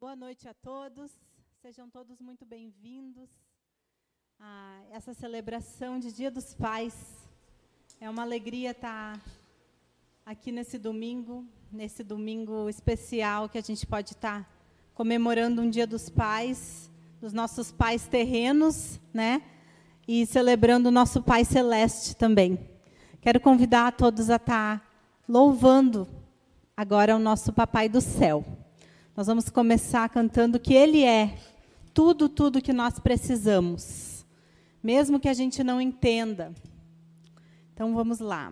Boa noite a todos, sejam todos muito bem-vindos a essa celebração de Dia dos Pais. É uma alegria estar aqui nesse domingo, nesse domingo especial que a gente pode estar comemorando um Dia dos Pais, dos nossos pais terrenos, né? E celebrando o nosso Pai Celeste também. Quero convidar a todos a estar louvando agora o nosso Papai do Céu. Nós vamos começar cantando que Ele é tudo, tudo que nós precisamos, mesmo que a gente não entenda. Então vamos lá.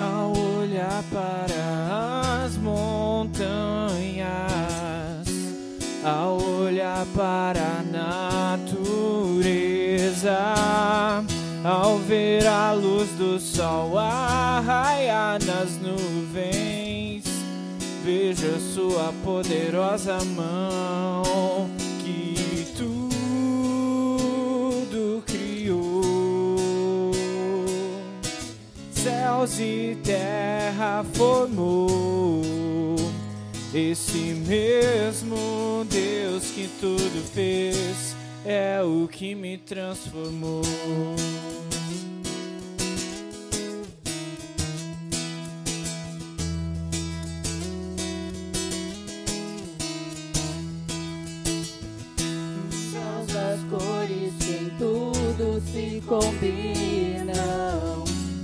Ao olhar para ao olhar para a natureza, ao ver a luz do sol arraiar nas nuvens, veja sua poderosa mão que tudo criou céus e terra formou. Esse mesmo Deus que tudo fez é o que me transformou. São das cores que em tudo se combinam.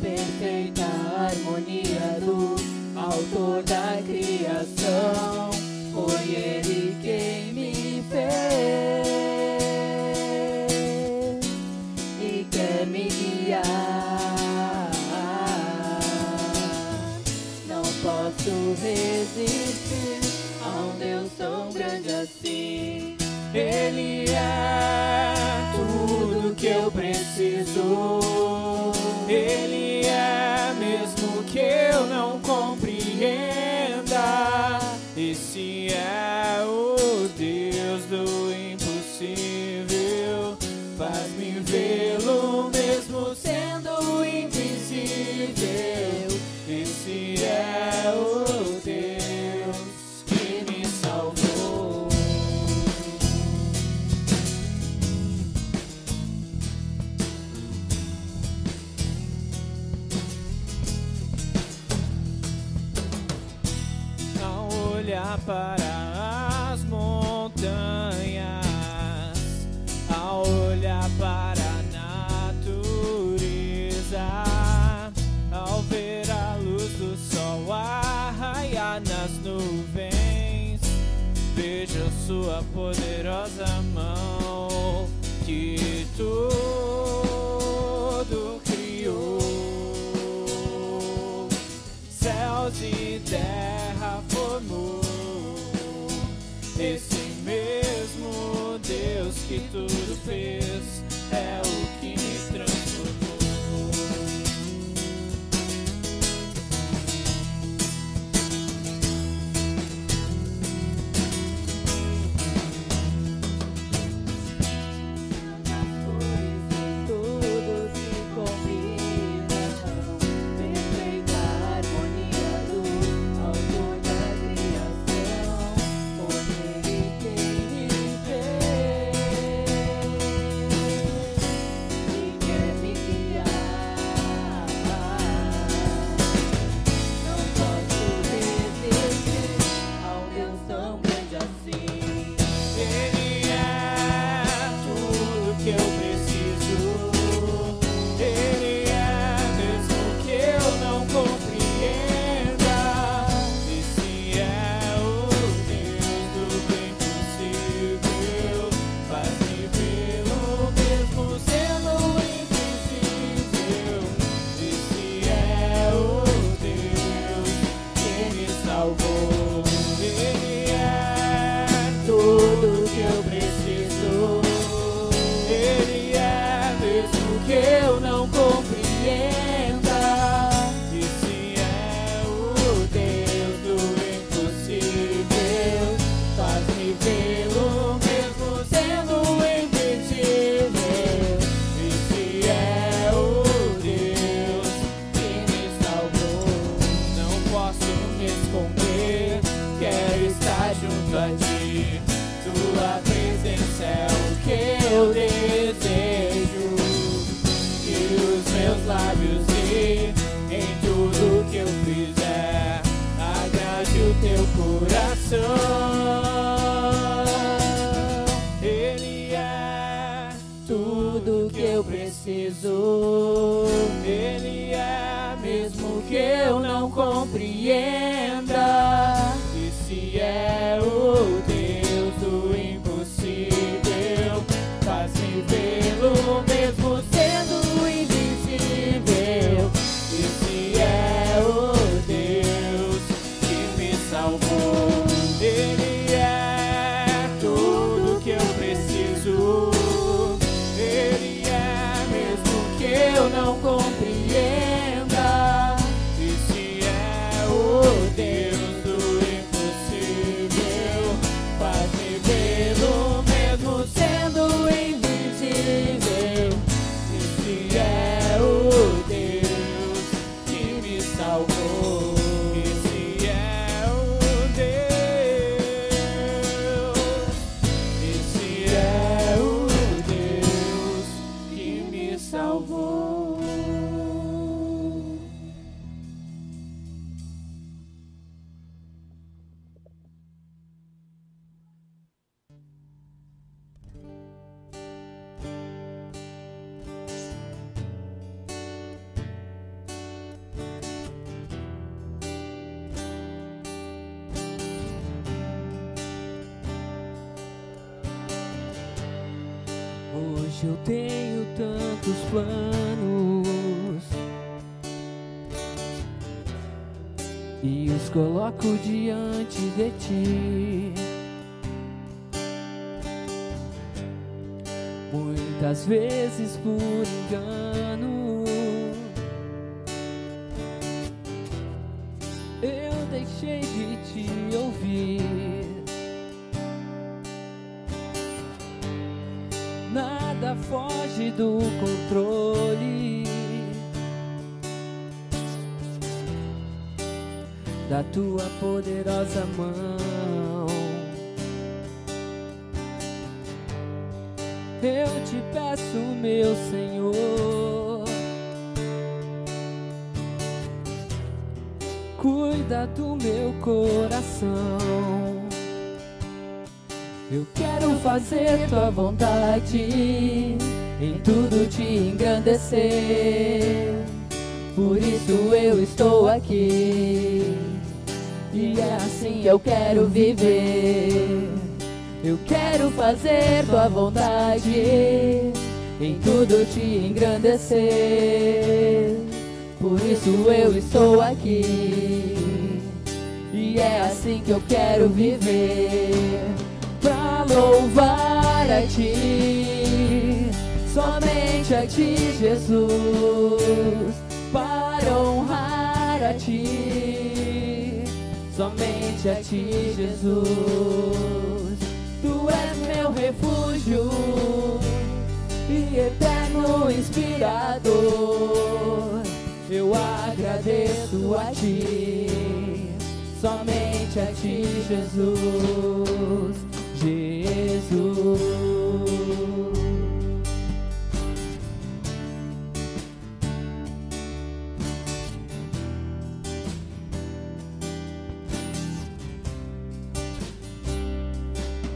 Perfeita harmonia do autor da criação. Foi ele quem me fez e quer me guiar. Não posso resistir a um Deus tão grande assim. Ele é tudo que eu preciso. Ele Esse é olhar tudo nada foge do controle da tua poderosa mão. Eu te peço, meu Senhor, cuida do meu coração. Eu quero fazer tua vontade, em tudo te engrandecer. Por isso eu estou aqui, e é assim eu quero viver. Eu quero fazer tua vontade, em tudo te engrandecer. Por isso eu estou aqui, e é assim que eu quero viver louvar a ti, somente a ti, Jesus, para honrar a ti, somente a ti, Jesus. Tu és meu refúgio e eterno inspirador. Eu agradeço a ti somente a ti, Jesus, Jesus.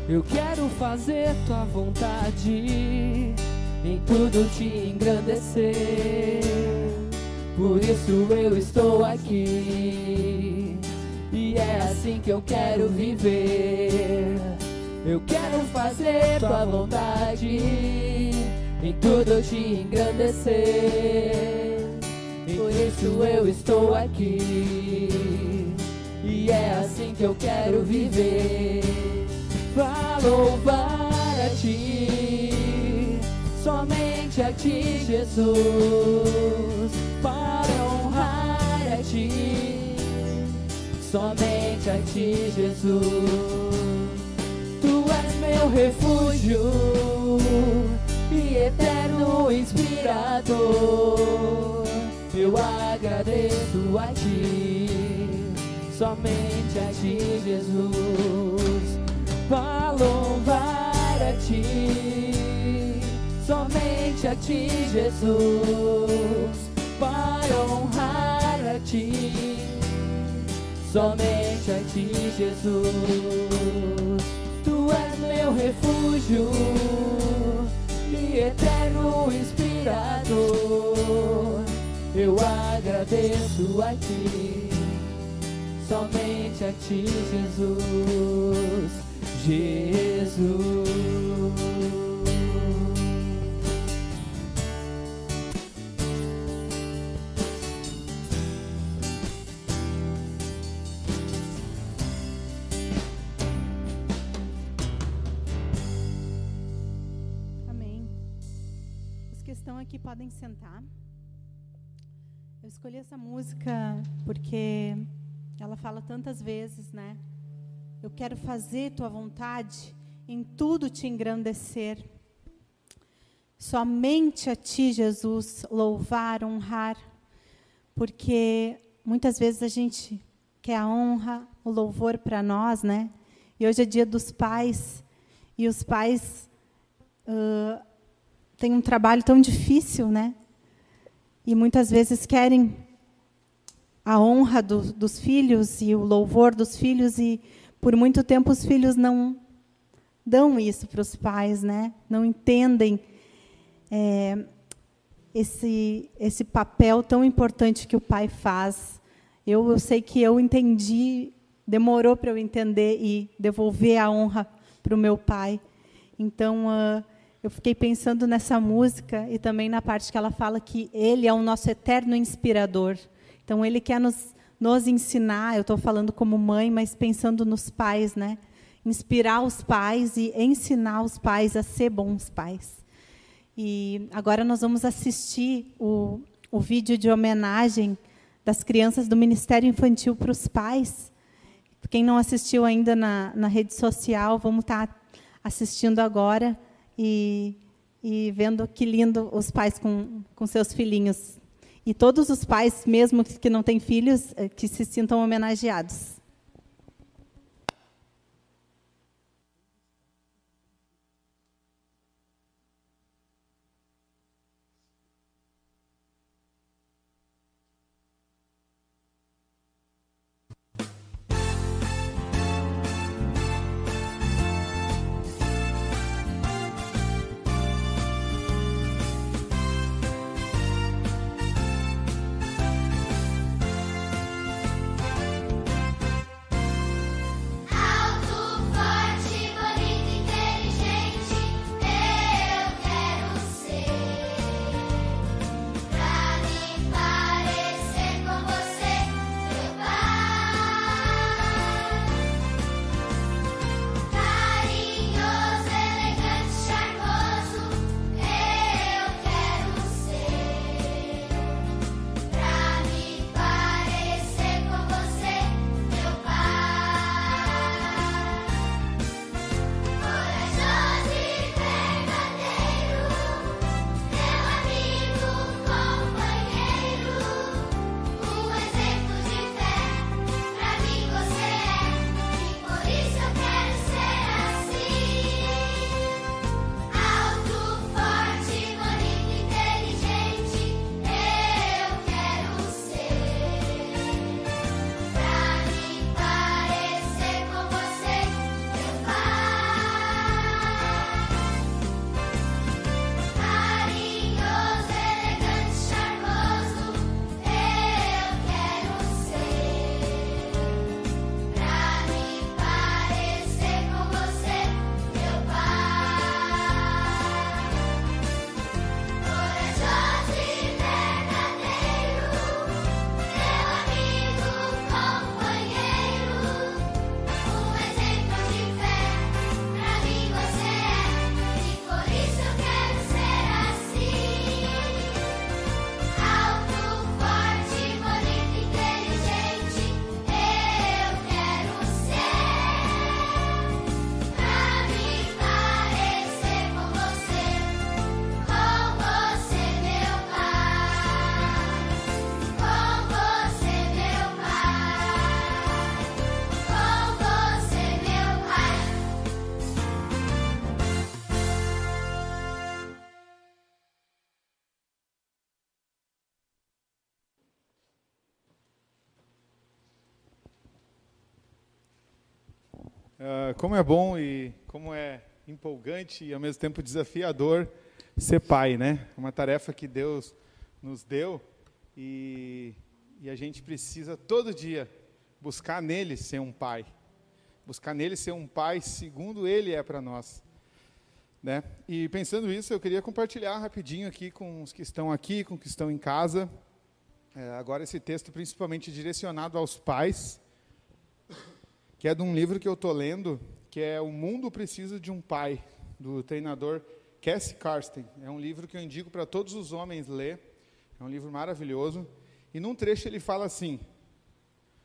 Eu quero fazer tua vontade, em tudo te engrandecer. Por isso eu estou aqui. E é assim que eu quero viver. Eu quero fazer tua vontade, em tudo te engrandecer. Por isso eu estou aqui. E é assim que eu quero viver. Pra louvar a ti, somente a ti, Jesus. Para honrar a ti somente a ti, Jesus. És meu refúgio e eterno inspirador. Eu agradeço a ti, somente a ti, Jesus. Para louvar a ti, somente a ti, Jesus. Para honrar a ti, somente a ti, Jesus. Meu refúgio e eterno inspirador. Eu agradeço a ti, somente a ti, Jesus, Jesus. Podem sentar. Eu escolhi essa música porque ela fala tantas vezes, né? Eu quero fazer tua vontade, em tudo te engrandecer. Somente a ti, Jesus, louvar, honrar, porque muitas vezes a gente quer a honra, o louvor para nós, né? E hoje é dia dos pais, e os pais uh, têm um trabalho tão difícil, né? E muitas vezes querem a honra do, dos filhos e o louvor dos filhos, e por muito tempo os filhos não dão isso para os pais, né? Não entendem é, esse esse papel tão importante que o pai faz. Eu, eu sei que eu entendi, demorou para eu entender e devolver a honra para o meu pai. Então, uh, eu fiquei pensando nessa música e também na parte que ela fala que ele é o nosso eterno inspirador. Então, ele quer nos, nos ensinar. Eu estou falando como mãe, mas pensando nos pais, né? Inspirar os pais e ensinar os pais a ser bons pais. E agora nós vamos assistir o, o vídeo de homenagem das crianças do Ministério Infantil para os pais. Quem não assistiu ainda na, na rede social, vamos estar tá assistindo agora e, e vendo que lindo os pais com, com seus filhinhos. E todos os pais, mesmo que não têm filhos, eh, que se sintam homenageados. Uh, como é bom e como é empolgante e ao mesmo tempo desafiador ser pai, né? Uma tarefa que Deus nos deu e, e a gente precisa todo dia buscar nele ser um pai, buscar nele ser um pai segundo ele é para nós, né? E pensando isso, eu queria compartilhar rapidinho aqui com os que estão aqui, com os que estão em casa. É, agora esse texto principalmente direcionado aos pais que é de um livro que eu estou lendo, que é O Mundo Precisa de um Pai, do treinador Cassie Karsten. É um livro que eu indico para todos os homens ler. É um livro maravilhoso. E num trecho ele fala assim: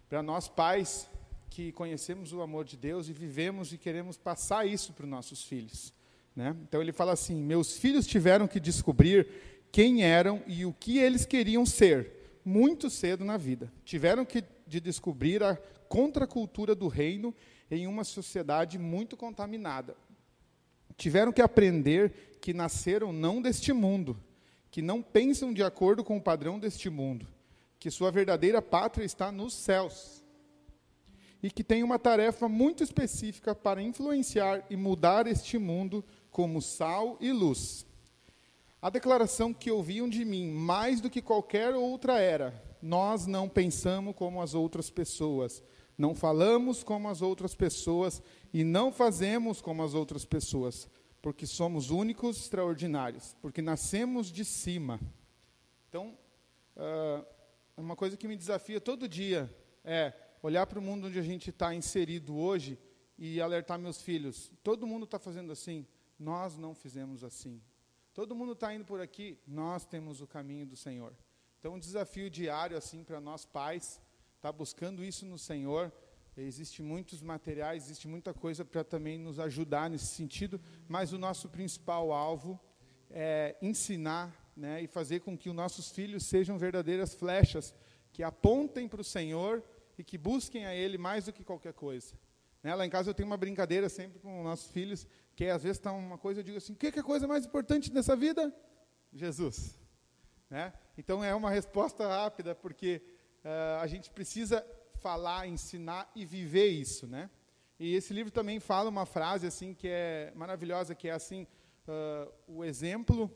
para nós pais que conhecemos o amor de Deus e vivemos e queremos passar isso para os nossos filhos. Né? Então ele fala assim: meus filhos tiveram que descobrir quem eram e o que eles queriam ser muito cedo na vida. Tiveram que de descobrir a contracultura do reino em uma sociedade muito contaminada. Tiveram que aprender que nasceram não deste mundo, que não pensam de acordo com o padrão deste mundo, que sua verdadeira pátria está nos céus e que tem uma tarefa muito específica para influenciar e mudar este mundo como sal e luz. A declaração que ouviam de mim, mais do que qualquer outra, era: nós não pensamos como as outras pessoas, não falamos como as outras pessoas e não fazemos como as outras pessoas, porque somos únicos, extraordinários, porque nascemos de cima. Então, uh, uma coisa que me desafia todo dia é olhar para o mundo onde a gente está inserido hoje e alertar meus filhos. Todo mundo está fazendo assim, nós não fizemos assim. Todo mundo está indo por aqui, nós temos o caminho do Senhor. Então, um desafio diário assim para nós pais, tá buscando isso no Senhor. Existem muitos materiais, existe muita coisa para também nos ajudar nesse sentido, mas o nosso principal alvo é ensinar né, e fazer com que os nossos filhos sejam verdadeiras flechas que apontem para o Senhor e que busquem a Ele mais do que qualquer coisa. Né, lá em casa eu tenho uma brincadeira sempre com os nossos filhos, que às vezes está uma coisa, eu digo assim: o que é a coisa mais importante nessa vida? Jesus. Né? Então é uma resposta rápida, porque uh, a gente precisa falar, ensinar e viver isso. Né? E esse livro também fala uma frase assim que é maravilhosa, que é assim, uh, o exemplo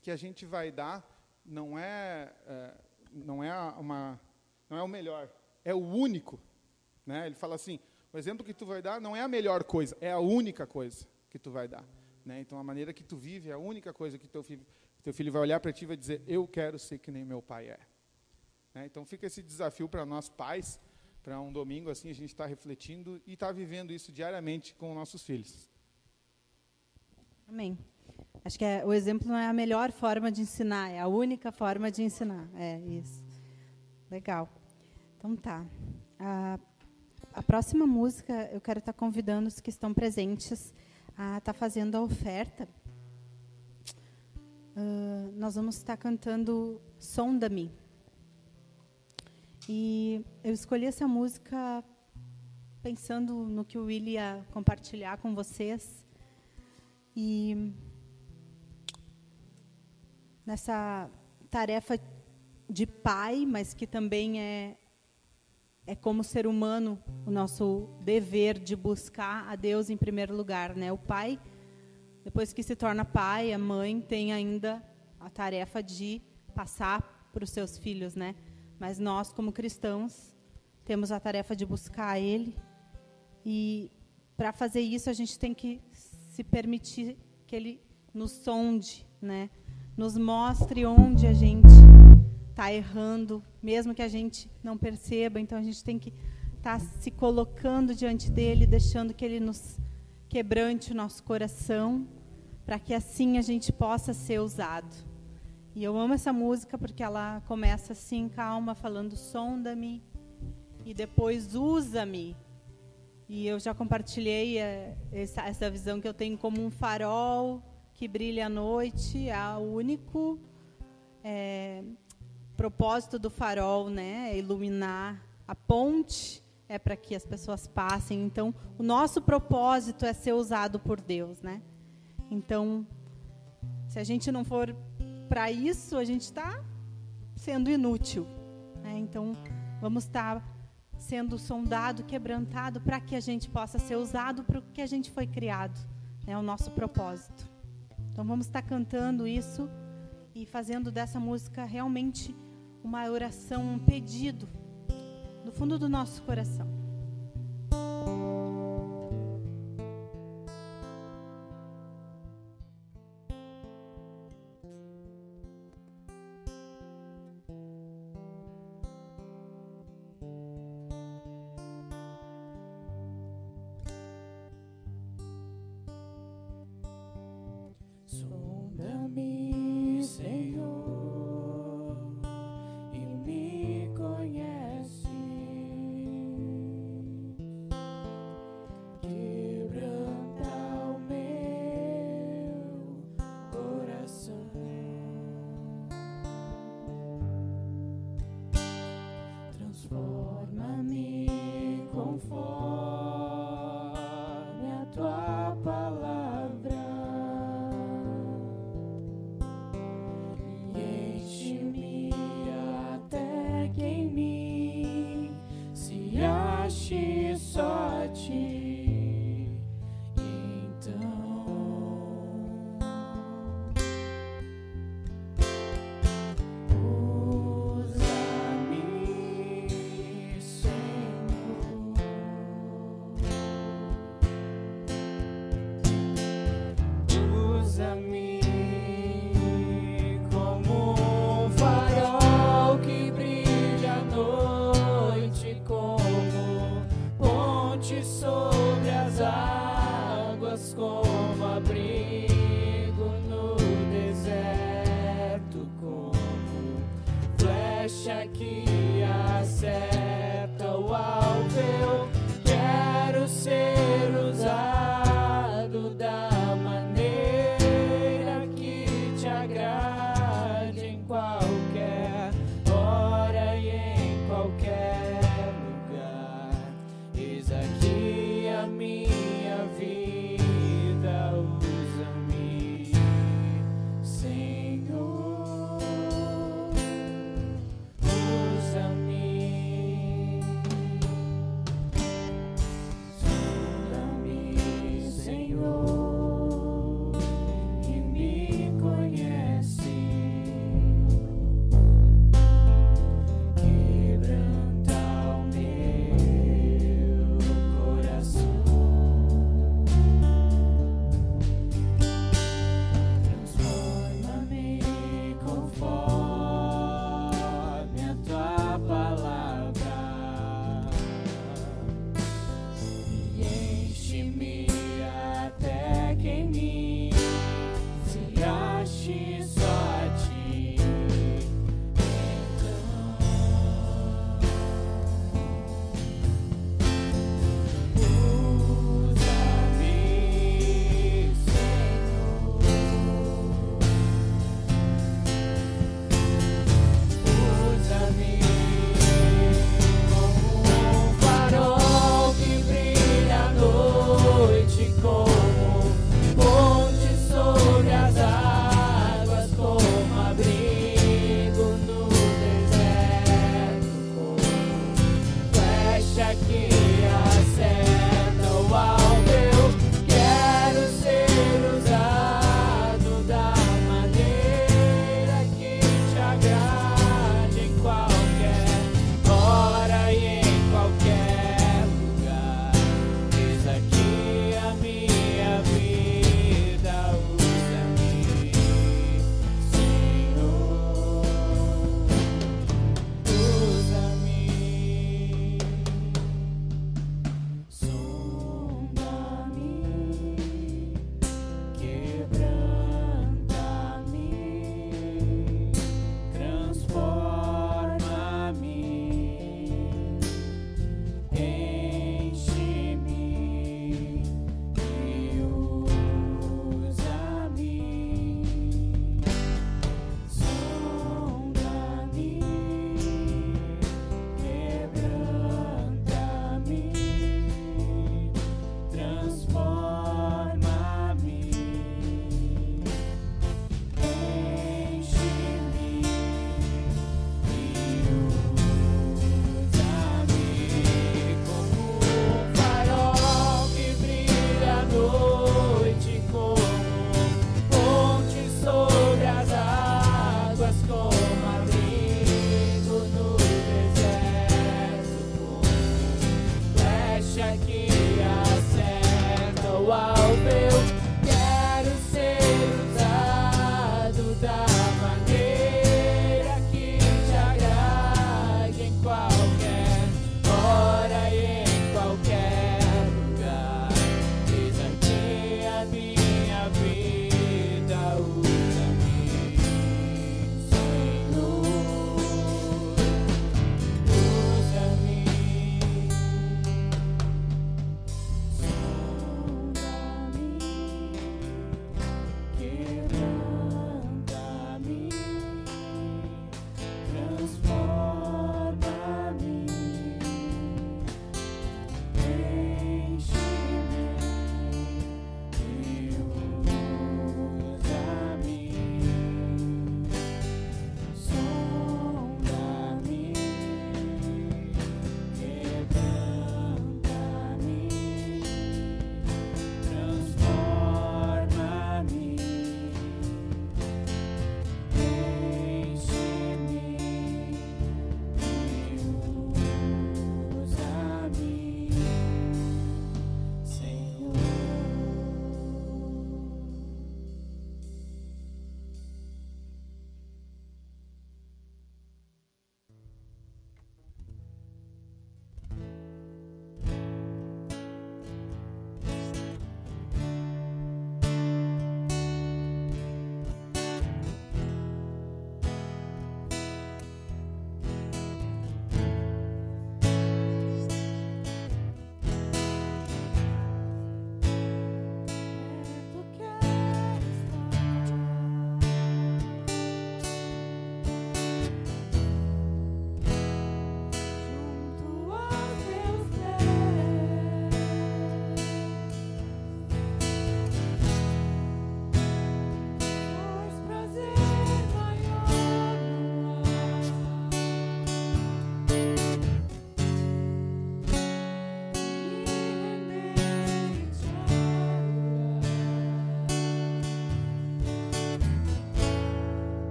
que a gente vai dar não é, uh, não é, uma, não é o melhor, é o único. Né? Ele fala assim, o exemplo que tu vai dar não é a melhor coisa, é a única coisa que tu vai dar. Né? Então, a maneira que tu vive é a única coisa que teu filho teu filho vai olhar para ti e vai dizer: Eu quero ser que nem meu pai é. Né? Então fica esse desafio para nós pais, para um domingo assim a gente estar tá refletindo e estar tá vivendo isso diariamente com nossos filhos. Amém. Acho que é, o exemplo não é a melhor forma de ensinar, é a única forma de ensinar. É isso. Legal. Então tá. A, a próxima música eu quero estar tá convidando os que estão presentes a estar tá fazendo a oferta uh, nós vamos estar cantando Sonda-me. E eu escolhi essa música pensando no que o Willi ia compartilhar com vocês. E nessa tarefa de pai, mas que também é é como ser humano o nosso dever de buscar a Deus em primeiro lugar, né? O pai depois que se torna pai, a mãe tem ainda a tarefa de passar para os seus filhos, né? Mas nós, como cristãos, temos a tarefa de buscar Ele. E para fazer isso, a gente tem que se permitir que Ele nos sonde, né? Nos mostre onde a gente está errando, mesmo que a gente não perceba. Então, a gente tem que estar tá se colocando diante dele, deixando que Ele nos quebrante o nosso coração para que assim a gente possa ser usado. E eu amo essa música porque ela começa assim, calma, falando sonda-me e depois usa-me. E eu já compartilhei é, essa, essa visão que eu tenho como um farol que brilha à noite, é o único é, propósito do farol, né, é iluminar a ponte é para que as pessoas passem. Então, o nosso propósito é ser usado por Deus, né? Então, se a gente não for para isso, a gente está sendo inútil. Né? Então, vamos estar tá sendo sondado, quebrantado, para que a gente possa ser usado para o que a gente foi criado, né, o nosso propósito. Então vamos estar cantando isso e fazendo dessa música realmente uma oração, um pedido do fundo do nosso coração.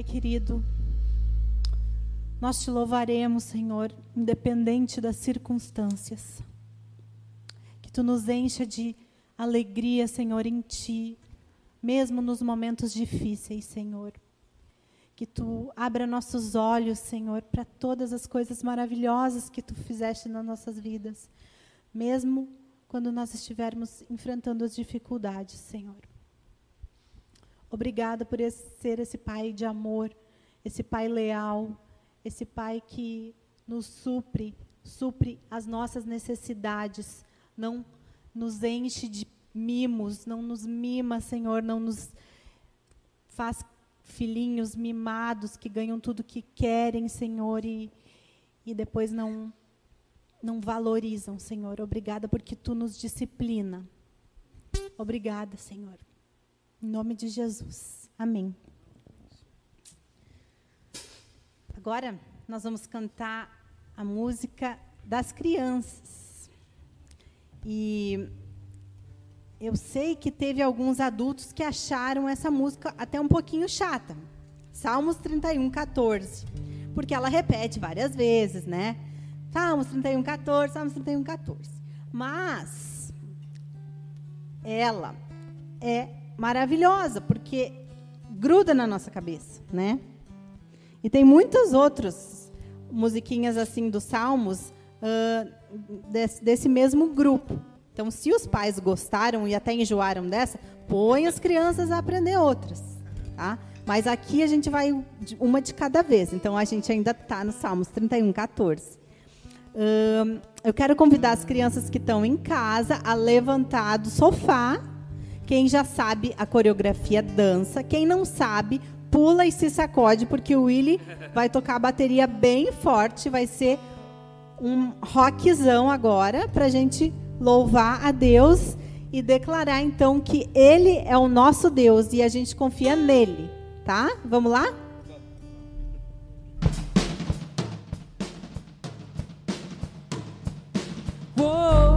Pai querido. Nós te louvaremos, Senhor, independente das circunstâncias. Que tu nos encha de alegria, Senhor, em ti, mesmo nos momentos difíceis, Senhor. Que tu abra nossos olhos, Senhor, para todas as coisas maravilhosas que tu fizeste nas nossas vidas, mesmo quando nós estivermos enfrentando as dificuldades, Senhor. Obrigada por esse, ser esse pai de amor, esse pai leal, esse pai que nos supre, supre as nossas necessidades, não nos enche de mimos, não nos mima, Senhor, não nos faz filhinhos mimados que ganham tudo que querem, Senhor, e, e depois não não valorizam, Senhor. Obrigada porque tu nos disciplina. Obrigada, Senhor. Em nome de Jesus. Amém. Agora nós vamos cantar a música das crianças. E eu sei que teve alguns adultos que acharam essa música até um pouquinho chata. Salmos 31, 14. Porque ela repete várias vezes, né? Salmos 31, 14, Salmos 31, 14. Mas ela é maravilhosa, porque gruda na nossa cabeça, né? E tem muitas outras musiquinhas assim dos Salmos uh, desse, desse mesmo grupo. Então, se os pais gostaram e até enjoaram dessa, põe as crianças a aprender outras, tá? Mas aqui a gente vai uma de cada vez. Então, a gente ainda está no Salmos 31, 14. Uh, eu quero convidar as crianças que estão em casa a levantar do sofá quem já sabe a coreografia dança. Quem não sabe, pula e se sacode, porque o Willy vai tocar a bateria bem forte. Vai ser um rockzão agora para a gente louvar a Deus e declarar então que Ele é o nosso Deus e a gente confia nele, tá? Vamos lá? Whoa,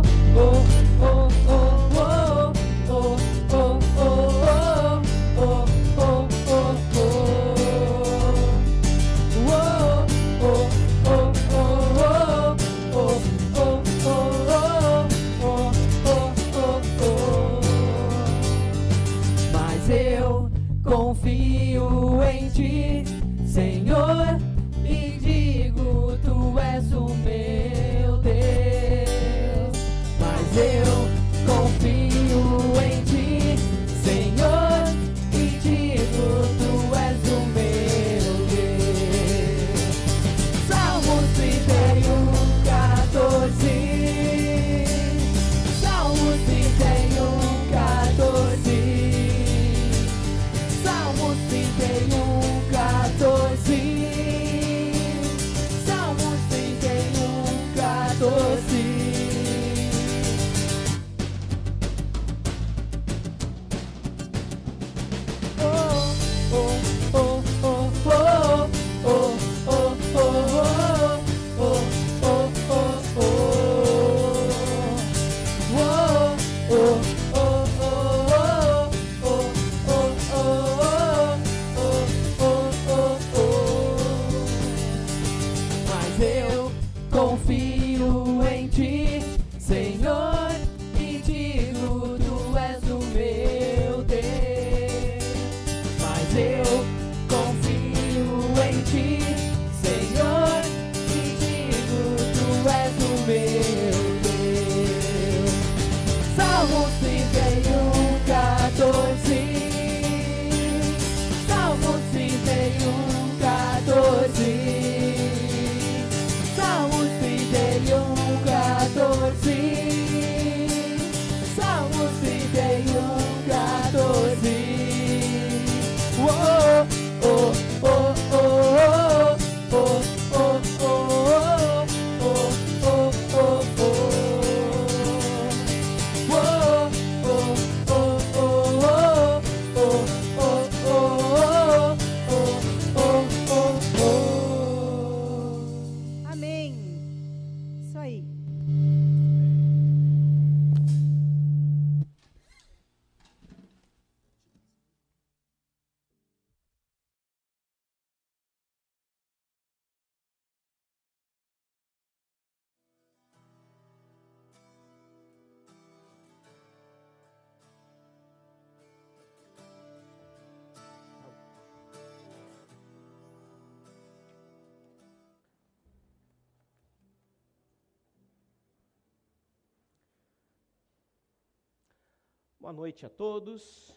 Boa noite a todos,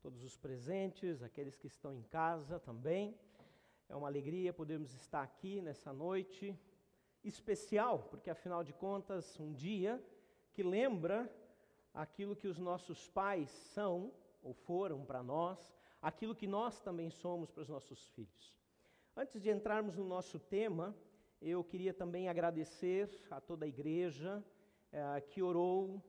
todos os presentes, aqueles que estão em casa também. É uma alegria podermos estar aqui nessa noite especial, porque afinal de contas, um dia que lembra aquilo que os nossos pais são ou foram para nós, aquilo que nós também somos para os nossos filhos. Antes de entrarmos no nosso tema, eu queria também agradecer a toda a igreja eh, que orou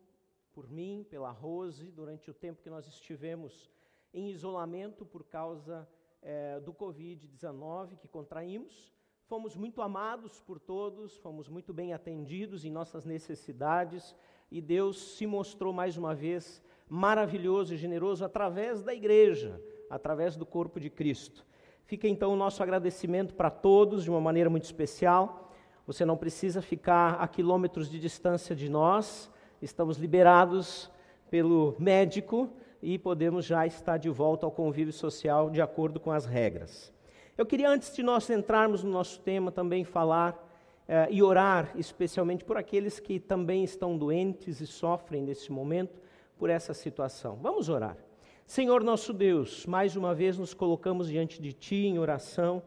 por mim, pela Rose, durante o tempo que nós estivemos em isolamento por causa é, do Covid-19 que contraímos. Fomos muito amados por todos, fomos muito bem atendidos em nossas necessidades e Deus se mostrou mais uma vez maravilhoso e generoso através da igreja, através do corpo de Cristo. Fica então o nosso agradecimento para todos de uma maneira muito especial. Você não precisa ficar a quilômetros de distância de nós, estamos liberados pelo médico e podemos já estar de volta ao convívio social de acordo com as regras. Eu queria, antes de nós entrarmos no nosso tema, também falar eh, e orar especialmente por aqueles que também estão doentes e sofrem nesse momento por essa situação. Vamos orar. Senhor nosso Deus, mais uma vez nos colocamos diante de Ti em oração,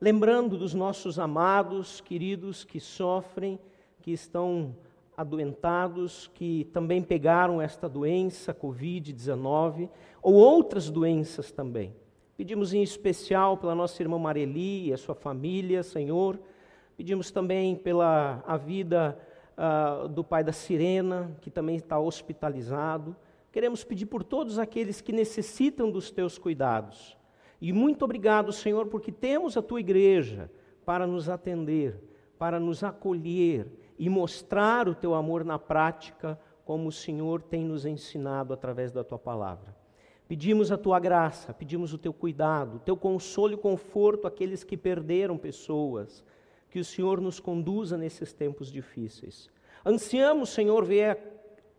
lembrando dos nossos amados, queridos que sofrem, que estão adoentados que também pegaram esta doença, Covid-19, ou outras doenças também. Pedimos em especial pela nossa irmã Mareli e a sua família, Senhor. Pedimos também pela a vida uh, do pai da Sirena, que também está hospitalizado. Queremos pedir por todos aqueles que necessitam dos teus cuidados. E muito obrigado, Senhor, porque temos a tua igreja para nos atender, para nos acolher e mostrar o teu amor na prática, como o Senhor tem nos ensinado através da tua palavra. Pedimos a tua graça, pedimos o teu cuidado, o teu consolo e conforto àqueles que perderam pessoas, que o Senhor nos conduza nesses tempos difíceis. Ansiamos, Senhor, ver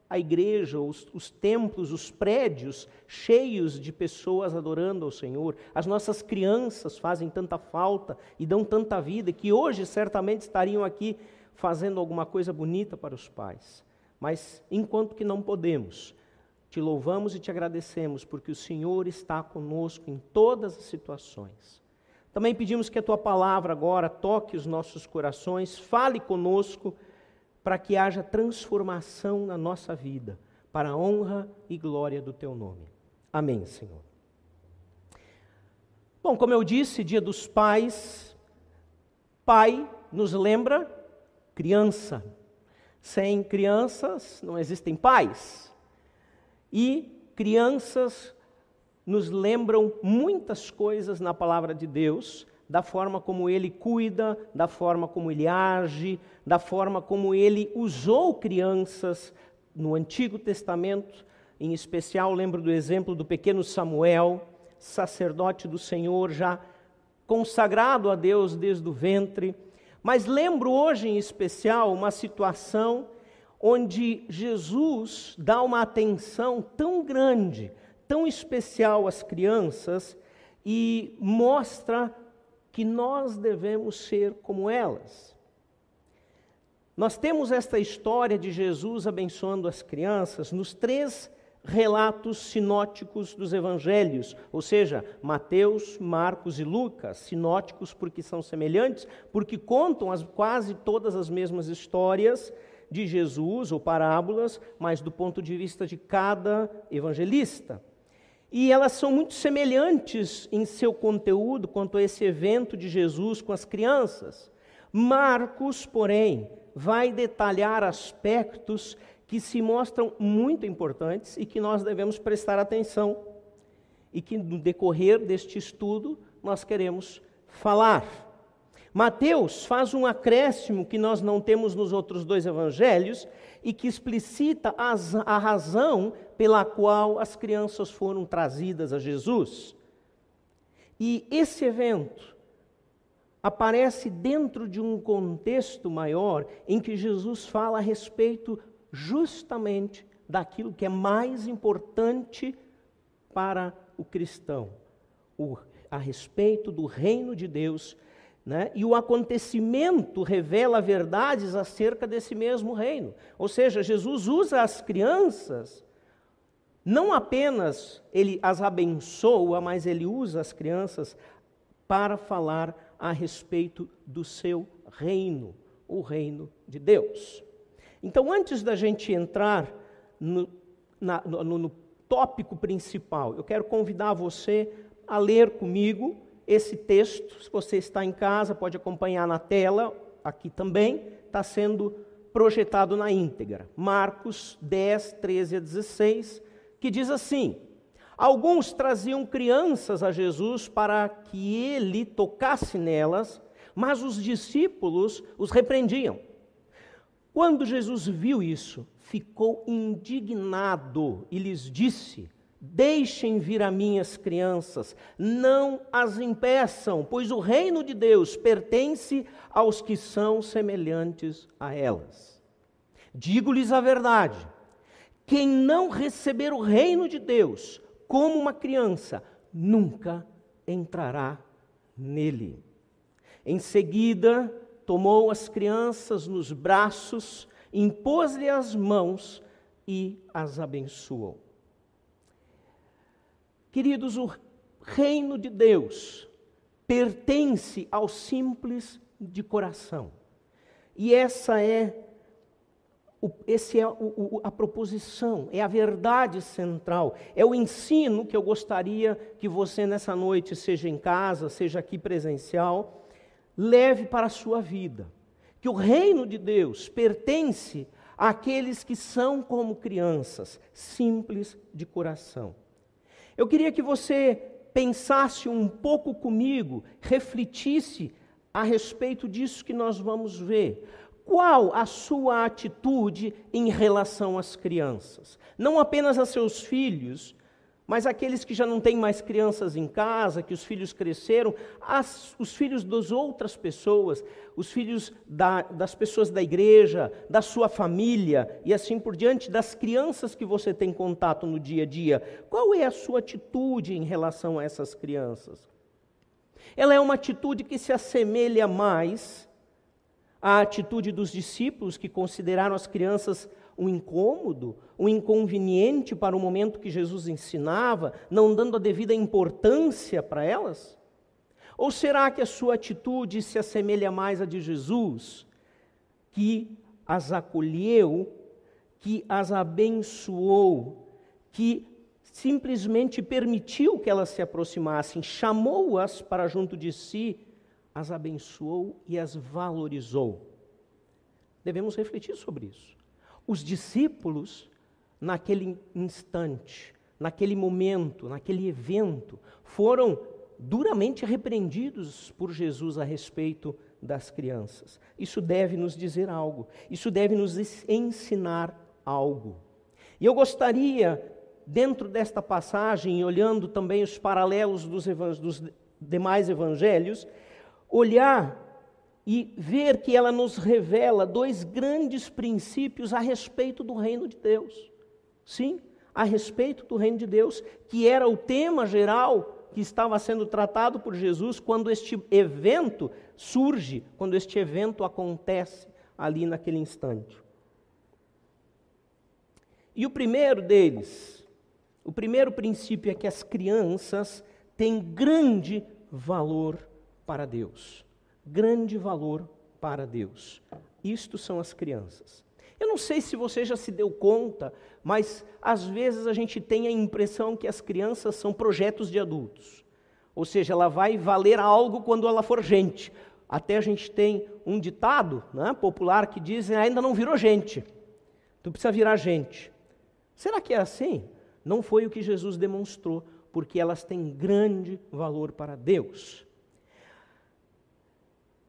a igreja, os, os, templos, os prédios cheios de pessoas adorando ao Senhor. As nossas crianças fazem tanta falta e dão tanta vida que hoje certamente estariam aqui fazendo alguma coisa bonita para os pais. Mas enquanto que não podemos, te louvamos e te agradecemos porque o Senhor está conosco em todas as situações. Também pedimos que a tua palavra agora toque os nossos corações, fale conosco para que haja transformação na nossa vida, para a honra e glória do teu nome. Amém, Senhor. Bom, como eu disse, Dia dos Pais, pai nos lembra criança. Sem crianças não existem pais. E crianças nos lembram muitas coisas na palavra de Deus, da forma como ele cuida, da forma como ele age, da forma como ele usou crianças no Antigo Testamento. Em especial, lembro do exemplo do pequeno Samuel, sacerdote do Senhor, já consagrado a Deus desde o ventre mas lembro hoje em especial uma situação onde Jesus dá uma atenção tão grande, tão especial às crianças e mostra que nós devemos ser como elas. Nós temos esta história de Jesus abençoando as crianças nos três relatos sinóticos dos evangelhos, ou seja, Mateus, Marcos e Lucas, sinóticos porque são semelhantes, porque contam as, quase todas as mesmas histórias de Jesus ou parábolas, mas do ponto de vista de cada evangelista. E elas são muito semelhantes em seu conteúdo quanto a esse evento de Jesus com as crianças. Marcos, porém, vai detalhar aspectos que se mostram muito importantes e que nós devemos prestar atenção e que no decorrer deste estudo nós queremos falar. Mateus faz um acréscimo que nós não temos nos outros dois evangelhos e que explicita as, a razão pela qual as crianças foram trazidas a Jesus. E esse evento aparece dentro de um contexto maior em que Jesus fala a respeito justamente daquilo que é mais importante para o cristão, o, a respeito do reino de Deus. Né? E o acontecimento revela verdades acerca desse mesmo reino. Ou seja, Jesus usa as crianças não apenas ele as abençoa, mas ele usa as crianças para falar a respeito do seu reino, o reino de Deus. Então, antes da gente entrar no, na, no, no tópico principal, eu quero convidar você a ler comigo esse texto. Se você está em casa, pode acompanhar na tela, aqui também, está sendo projetado na íntegra. Marcos 10, 13 a 16, que diz assim: Alguns traziam crianças a Jesus para que ele tocasse nelas, mas os discípulos os repreendiam. Quando Jesus viu isso, ficou indignado e lhes disse: Deixem vir a minhas crianças, não as impeçam, pois o reino de Deus pertence aos que são semelhantes a elas. Digo-lhes a verdade: quem não receber o reino de Deus como uma criança, nunca entrará nele. Em seguida, tomou as crianças nos braços, impôs-lhe as mãos e as abençoou. Queridos, o reino de Deus pertence ao simples de coração. E essa é esse é a proposição, é a verdade central, é o ensino que eu gostaria que você nessa noite, seja em casa, seja aqui presencial, leve para a sua vida. Que o reino de Deus pertence àqueles que são como crianças, simples de coração. Eu queria que você pensasse um pouco comigo, refletisse a respeito disso que nós vamos ver. Qual a sua atitude em relação às crianças? Não apenas a seus filhos, mas aqueles que já não têm mais crianças em casa, que os filhos cresceram, as, os filhos das outras pessoas, os filhos da, das pessoas da igreja, da sua família e assim por diante, das crianças que você tem contato no dia a dia. Qual é a sua atitude em relação a essas crianças? Ela é uma atitude que se assemelha mais à atitude dos discípulos que consideraram as crianças um incômodo, um inconveniente para o momento que Jesus ensinava, não dando a devida importância para elas? Ou será que a sua atitude se assemelha mais à de Jesus, que as acolheu, que as abençoou, que simplesmente permitiu que elas se aproximassem, chamou-as para junto de si, as abençoou e as valorizou? Devemos refletir sobre isso. Os discípulos, naquele instante, naquele momento, naquele evento, foram duramente repreendidos por Jesus a respeito das crianças. Isso deve nos dizer algo, isso deve nos ensinar algo. E eu gostaria, dentro desta passagem, olhando também os paralelos dos, dos demais evangelhos, olhar e ver que ela nos revela dois grandes princípios a respeito do reino de Deus. Sim, a respeito do reino de Deus, que era o tema geral que estava sendo tratado por Jesus quando este evento surge, quando este evento acontece ali naquele instante. E o primeiro deles, o primeiro princípio é que as crianças têm grande valor para Deus grande valor para Deus. Isto são as crianças. Eu não sei se você já se deu conta, mas às vezes a gente tem a impressão que as crianças são projetos de adultos. Ou seja, ela vai valer algo quando ela for gente. Até a gente tem um ditado né, popular que diz: ainda não virou gente. Tu precisa virar gente. Será que é assim? Não foi o que Jesus demonstrou, porque elas têm grande valor para Deus.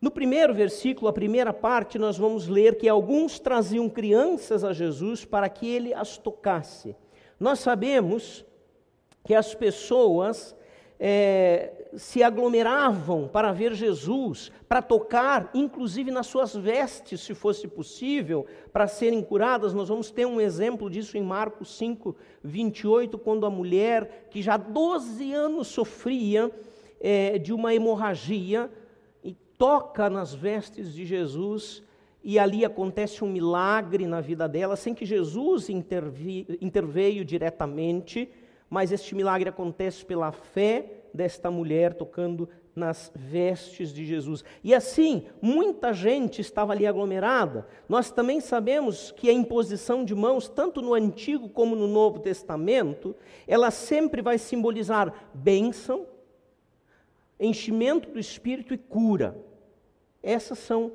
No primeiro versículo, a primeira parte, nós vamos ler que alguns traziam crianças a Jesus para que ele as tocasse. Nós sabemos que as pessoas é, se aglomeravam para ver Jesus, para tocar, inclusive nas suas vestes, se fosse possível, para serem curadas. Nós vamos ter um exemplo disso em Marcos 5, 28, quando a mulher, que já há 12 anos sofria é, de uma hemorragia, toca nas vestes de Jesus e ali acontece um milagre na vida dela, sem que Jesus intervi, interveio diretamente, mas este milagre acontece pela fé desta mulher tocando nas vestes de Jesus. E assim, muita gente estava ali aglomerada. Nós também sabemos que a imposição de mãos, tanto no Antigo como no Novo Testamento, ela sempre vai simbolizar bênção, enchimento do espírito e cura. Essas são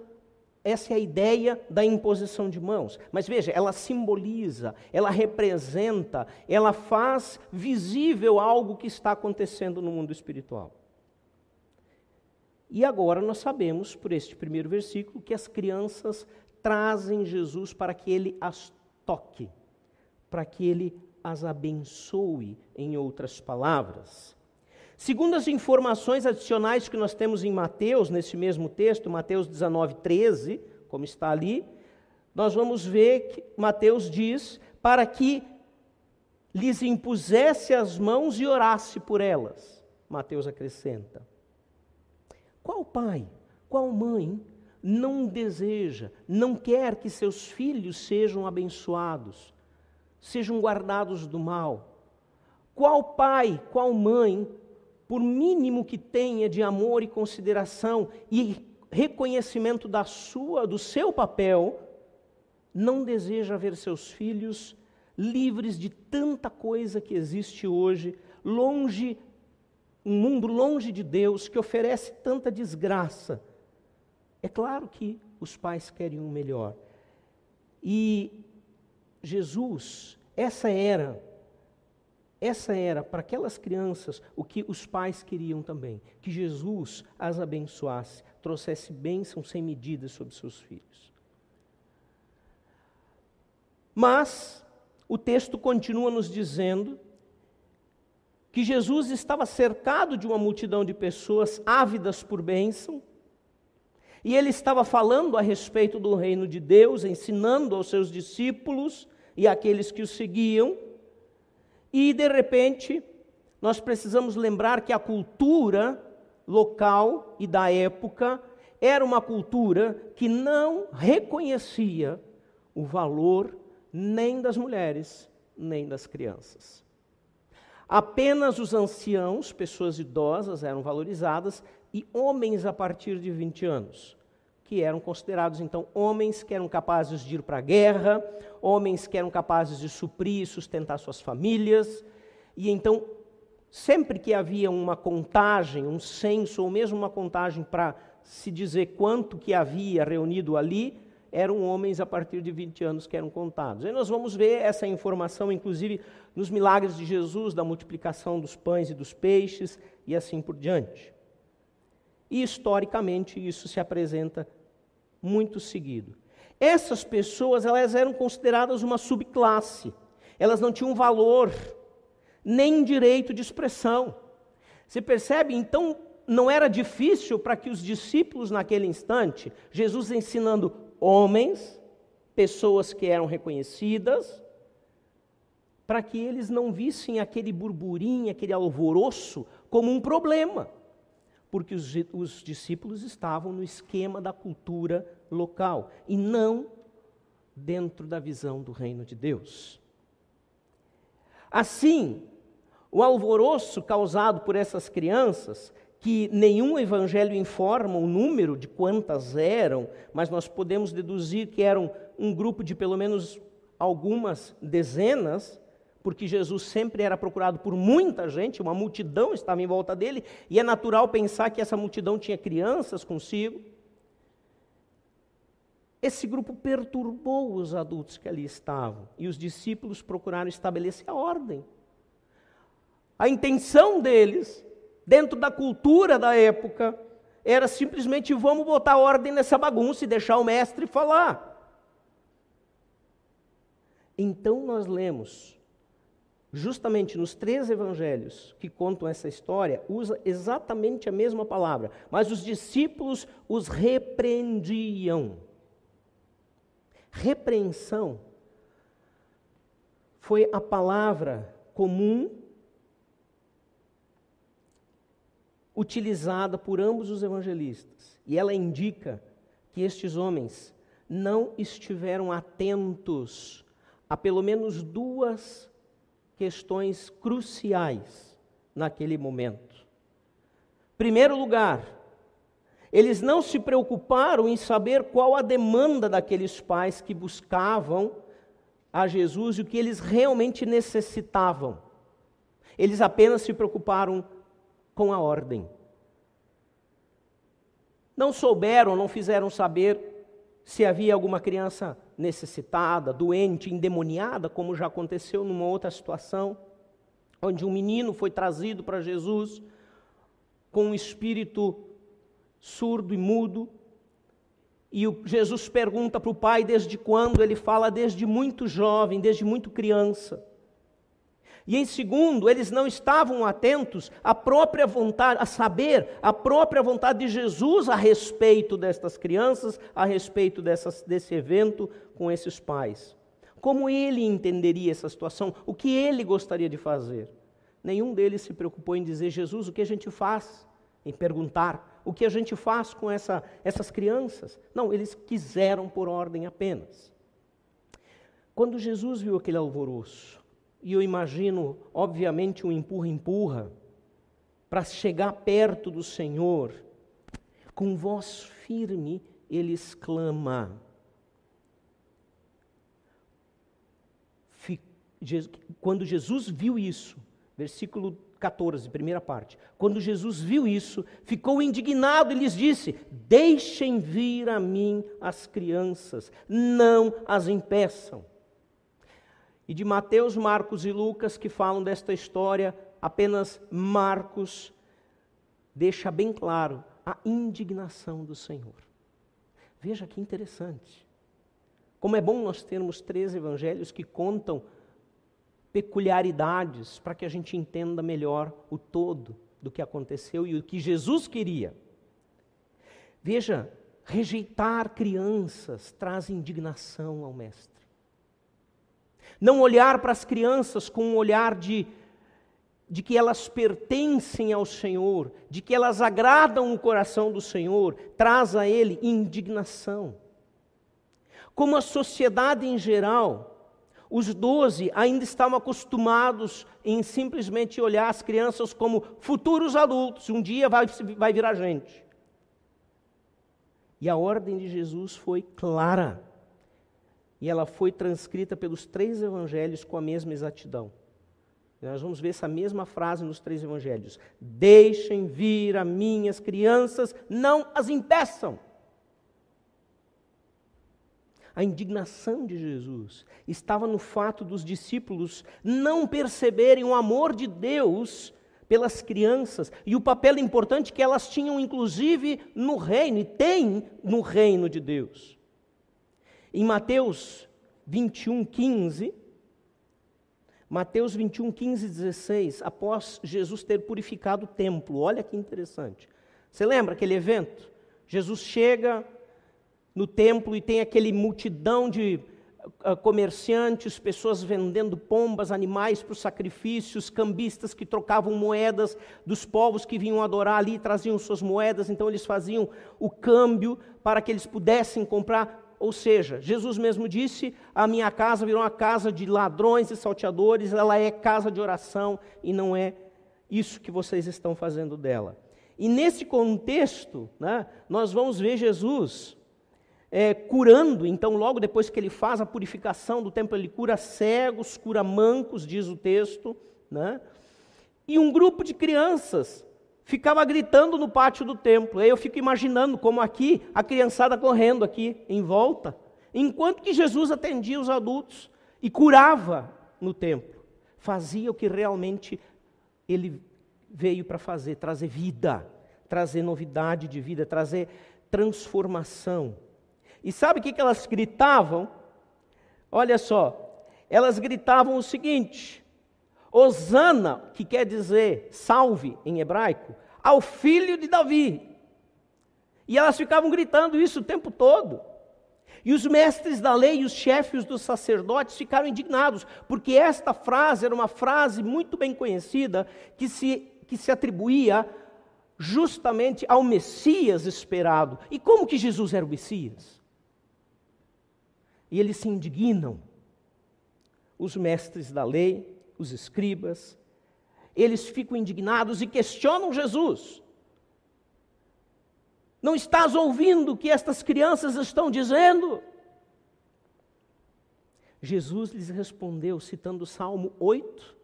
essa é a ideia da imposição de mãos. Mas veja, ela simboliza, ela representa, ela faz visível algo que está acontecendo no mundo espiritual. E agora nós sabemos, por este primeiro versículo, que as crianças trazem Jesus para que ele as toque, para que ele as abençoe, em outras palavras. Segundo as informações adicionais que nós temos em Mateus, nesse mesmo texto, Mateus 19, 13, como está ali, nós vamos ver que Mateus diz para que lhes impusesse as mãos e orasse por elas. Mateus acrescenta. Qual pai, qual mãe não deseja, não quer que seus filhos sejam abençoados, sejam guardados do mal? Qual pai, qual mãe, por mínimo que tenha de amor e consideração e reconhecimento da sua, do seu papel, não deseja ver seus filhos livres de tanta coisa que existe hoje, longe um mundo longe de Deus que oferece tanta desgraça. É claro que os pais querem o um melhor. E Jesus, essa era, essa era para aquelas crianças o que os pais queriam também, que Jesus as abençoasse, trouxesse bênção sem medida sobre seus filhos. Mas o texto continua nos dizendo que Jesus estava cercado de uma multidão de pessoas ávidas por bênção, e ele estava falando a respeito do reino de Deus, ensinando aos seus discípulos e àqueles que o seguiam, e de repente, nós precisamos lembrar que a cultura local e da época era uma cultura que não reconhecia o valor nem das mulheres, nem das crianças. Apenas os anciãos, pessoas idosas, eram valorizadas e homens a partir de 20 anos, que eram considerados então homens que eram capazes de ir para a guerra, homens que eram capazes de suprir e sustentar suas famílias. E então, sempre que havia uma contagem, um censo ou mesmo uma contagem para se dizer quanto que havia reunido ali, eram homens a partir de 20 anos que eram contados. E nós vamos ver essa informação, inclusive, nos milagres de Jesus, da multiplicação dos pães e dos peixes e assim por diante. E historicamente isso se apresenta muito seguido. Essas pessoas, elas eram consideradas uma subclasse. Elas não tinham valor, nem direito de expressão. Você percebe? Então, não era difícil para que os discípulos naquele instante, Jesus ensinando homens, pessoas que eram reconhecidas, para que eles não vissem aquele burburinho, aquele alvoroço como um problema, porque os, os discípulos estavam no esquema da cultura local e não dentro da visão do reino de Deus. Assim, o alvoroço causado por essas crianças que nenhum evangelho informa o número de quantas eram, mas nós podemos deduzir que eram um grupo de pelo menos algumas dezenas, porque Jesus sempre era procurado por muita gente, uma multidão estava em volta dele, e é natural pensar que essa multidão tinha crianças consigo. Esse grupo perturbou os adultos que ali estavam, e os discípulos procuraram estabelecer a ordem. A intenção deles dentro da cultura da época, era simplesmente vamos botar ordem nessa bagunça e deixar o mestre falar. Então nós lemos, justamente nos três evangelhos que contam essa história, usa exatamente a mesma palavra, mas os discípulos os repreendiam. Repreensão foi a palavra comum utilizada por ambos os evangelistas. E ela indica que estes homens não estiveram atentos a pelo menos duas questões cruciais naquele momento. Primeiro lugar, eles não se preocuparam em saber qual a demanda daqueles pais que buscavam a Jesus e o que eles realmente necessitavam. Eles apenas se preocuparam com a ordem. Não souberam, não fizeram saber se havia alguma criança necessitada, doente, endemoniada, como já aconteceu numa outra situação, onde um menino foi trazido para Jesus com um espírito surdo e mudo. E Jesus pergunta para o pai desde quando, ele fala desde muito jovem, desde muito criança. E em segundo, eles não estavam atentos à própria vontade, a saber a própria vontade de Jesus a respeito destas crianças, a respeito dessas, desse evento com esses pais. Como ele entenderia essa situação? O que ele gostaria de fazer? Nenhum deles se preocupou em dizer, Jesus, o que a gente faz? Em perguntar, o que a gente faz com essa, essas crianças? Não, eles quiseram por ordem apenas. Quando Jesus viu aquele alvoroço, e eu imagino, obviamente, um empurra-empurra, para chegar perto do Senhor, com voz firme, ele exclama. Quando Jesus viu isso, versículo 14, primeira parte. Quando Jesus viu isso, ficou indignado e lhes disse: Deixem vir a mim as crianças, não as impeçam. E de Mateus, Marcos e Lucas, que falam desta história, apenas Marcos deixa bem claro a indignação do Senhor. Veja que interessante. Como é bom nós termos três evangelhos que contam peculiaridades para que a gente entenda melhor o todo do que aconteceu e o que Jesus queria. Veja, rejeitar crianças traz indignação ao Mestre. Não olhar para as crianças com um olhar de, de que elas pertencem ao Senhor, de que elas agradam o coração do Senhor, traz a Ele indignação. Como a sociedade em geral, os doze ainda estavam acostumados em simplesmente olhar as crianças como futuros adultos, um dia vai, vai virar gente. E a ordem de Jesus foi clara e ela foi transcrita pelos três evangelhos com a mesma exatidão. Nós vamos ver essa mesma frase nos três evangelhos: Deixem vir a minhas crianças, não as impeçam. A indignação de Jesus estava no fato dos discípulos não perceberem o amor de Deus pelas crianças e o papel importante que elas tinham, inclusive, no reino, e têm no reino de Deus. Em Mateus 21, 15, Mateus 21, 15 e 16, após Jesus ter purificado o templo, olha que interessante. Você lembra aquele evento? Jesus chega no templo e tem aquele multidão de uh, comerciantes, pessoas vendendo pombas, animais para os sacrifícios, cambistas que trocavam moedas dos povos que vinham adorar ali, traziam suas moedas, então eles faziam o câmbio para que eles pudessem comprar ou seja, Jesus mesmo disse: A minha casa virou uma casa de ladrões e salteadores, ela é casa de oração e não é isso que vocês estão fazendo dela. E nesse contexto, né, nós vamos ver Jesus é, curando, então, logo depois que ele faz a purificação do templo, ele cura cegos, cura mancos, diz o texto, né? e um grupo de crianças ficava gritando no pátio do templo. Aí eu fico imaginando como aqui a criançada correndo aqui em volta, enquanto que Jesus atendia os adultos e curava no templo. Fazia o que realmente ele veio para fazer, trazer vida, trazer novidade de vida, trazer transformação. E sabe o que, que elas gritavam? Olha só, elas gritavam o seguinte: Osana, que quer dizer salve em hebraico, ao filho de Davi. E elas ficavam gritando isso o tempo todo. E os mestres da lei e os chefes dos sacerdotes ficaram indignados, porque esta frase era uma frase muito bem conhecida que se, que se atribuía justamente ao Messias esperado. E como que Jesus era o Messias? e eles se indignam. Os mestres da lei, os escribas, eles ficam indignados e questionam Jesus. Não estás ouvindo o que estas crianças estão dizendo? Jesus lhes respondeu, citando o Salmo 8,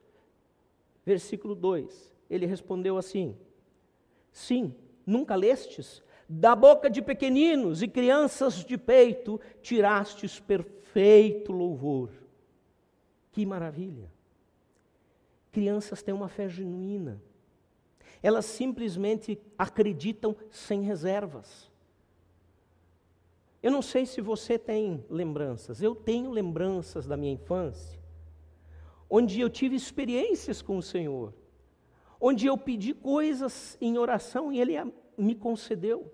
versículo 2. Ele respondeu assim: Sim, nunca lestes? Da boca de pequeninos e crianças de peito tirastes perfeito louvor. Que maravilha! Crianças têm uma fé genuína. Elas simplesmente acreditam sem reservas. Eu não sei se você tem lembranças, eu tenho lembranças da minha infância, onde eu tive experiências com o Senhor, onde eu pedi coisas em oração e Ele me concedeu,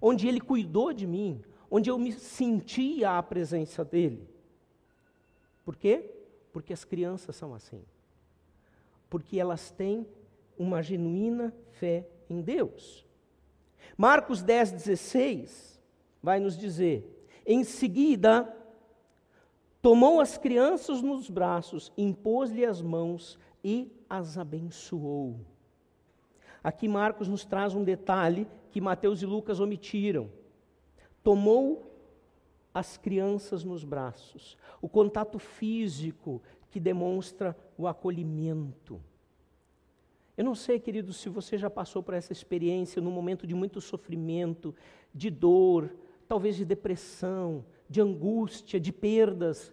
onde Ele cuidou de mim, onde eu me sentia a presença dEle. Por quê? Porque as crianças são assim porque elas têm uma genuína fé em Deus. Marcos 10, 16 vai nos dizer: em seguida, tomou as crianças nos braços, impôs-lhe as mãos e as abençoou. Aqui Marcos nos traz um detalhe que Mateus e Lucas omitiram. Tomou as crianças nos braços, o contato físico que demonstra o acolhimento. Eu não sei, querido, se você já passou por essa experiência num momento de muito sofrimento, de dor, talvez de depressão, de angústia, de perdas,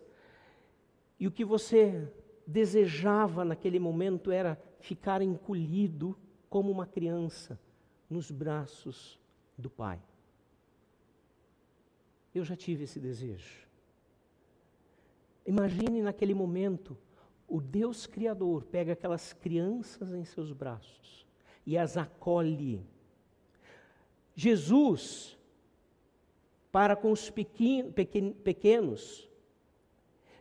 e o que você desejava naquele momento era ficar encolhido como uma criança nos braços do Pai. Eu já tive esse desejo. Imagine naquele momento, o Deus Criador pega aquelas crianças em seus braços e as acolhe. Jesus, para com os pequenos,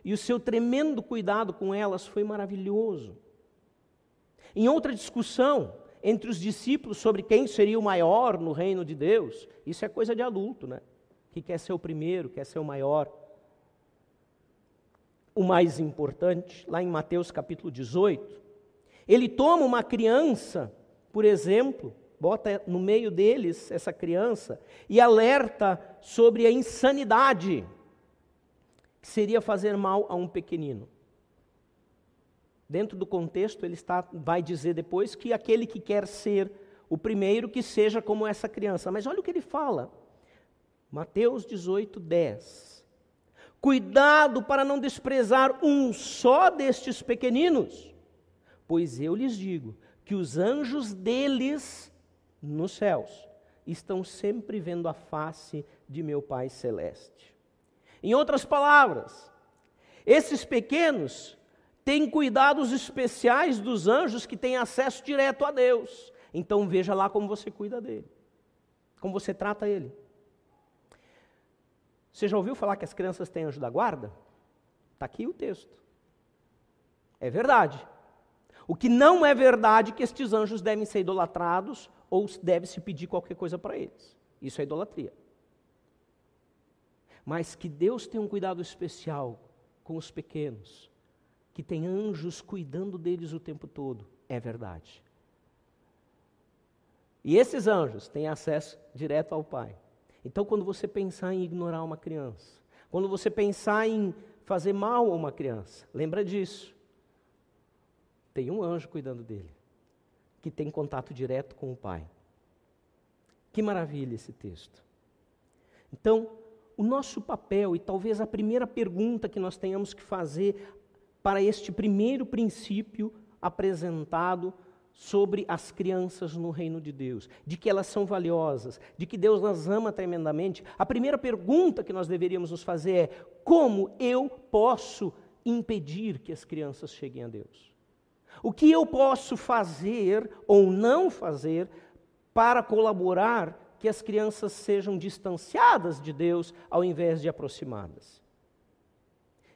e o seu tremendo cuidado com elas foi maravilhoso. Em outra discussão entre os discípulos sobre quem seria o maior no reino de Deus, isso é coisa de adulto, né? Que quer ser o primeiro, quer ser o maior o mais importante, lá em Mateus capítulo 18, ele toma uma criança, por exemplo, bota no meio deles essa criança e alerta sobre a insanidade que seria fazer mal a um pequenino. Dentro do contexto, ele está, vai dizer depois que aquele que quer ser o primeiro, que seja como essa criança. Mas olha o que ele fala. Mateus 18, 10. Cuidado para não desprezar um só destes pequeninos, pois eu lhes digo que os anjos deles nos céus estão sempre vendo a face de meu Pai celeste. Em outras palavras, esses pequenos têm cuidados especiais dos anjos que têm acesso direto a Deus. Então veja lá como você cuida dele, como você trata ele. Você já ouviu falar que as crianças têm anjo da guarda? Está aqui o texto. É verdade. O que não é verdade é que estes anjos devem ser idolatrados ou deve-se pedir qualquer coisa para eles. Isso é idolatria. Mas que Deus tem um cuidado especial com os pequenos, que tem anjos cuidando deles o tempo todo, é verdade. E esses anjos têm acesso direto ao Pai. Então, quando você pensar em ignorar uma criança, quando você pensar em fazer mal a uma criança, lembra disso. Tem um anjo cuidando dele, que tem contato direto com o Pai. Que maravilha esse texto. Então, o nosso papel, e talvez a primeira pergunta que nós tenhamos que fazer para este primeiro princípio apresentado sobre as crianças no reino de Deus, de que elas são valiosas, de que Deus as ama tremendamente, a primeira pergunta que nós deveríamos nos fazer é: como eu posso impedir que as crianças cheguem a Deus? O que eu posso fazer ou não fazer para colaborar que as crianças sejam distanciadas de Deus ao invés de aproximadas?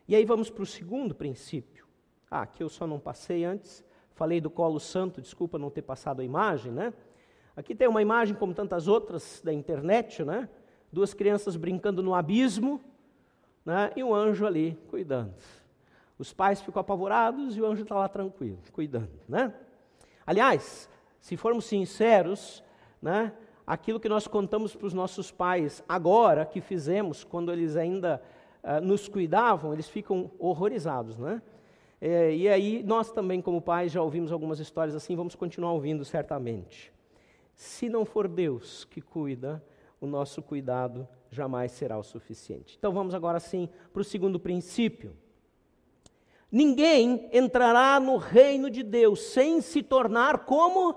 E aí vamos para o segundo princípio. Ah, que eu só não passei antes Falei do colo santo, desculpa não ter passado a imagem, né? Aqui tem uma imagem, como tantas outras da internet, né? Duas crianças brincando no abismo, né? e um anjo ali cuidando. Os pais ficam apavorados e o anjo está lá tranquilo, cuidando. Né? Aliás, se formos sinceros, né, aquilo que nós contamos para os nossos pais agora, que fizemos quando eles ainda uh, nos cuidavam, eles ficam horrorizados. Né? É, e aí, nós também, como pais, já ouvimos algumas histórias assim, vamos continuar ouvindo certamente. Se não for Deus que cuida, o nosso cuidado jamais será o suficiente. Então vamos agora sim para o segundo princípio. Ninguém entrará no reino de Deus sem se tornar como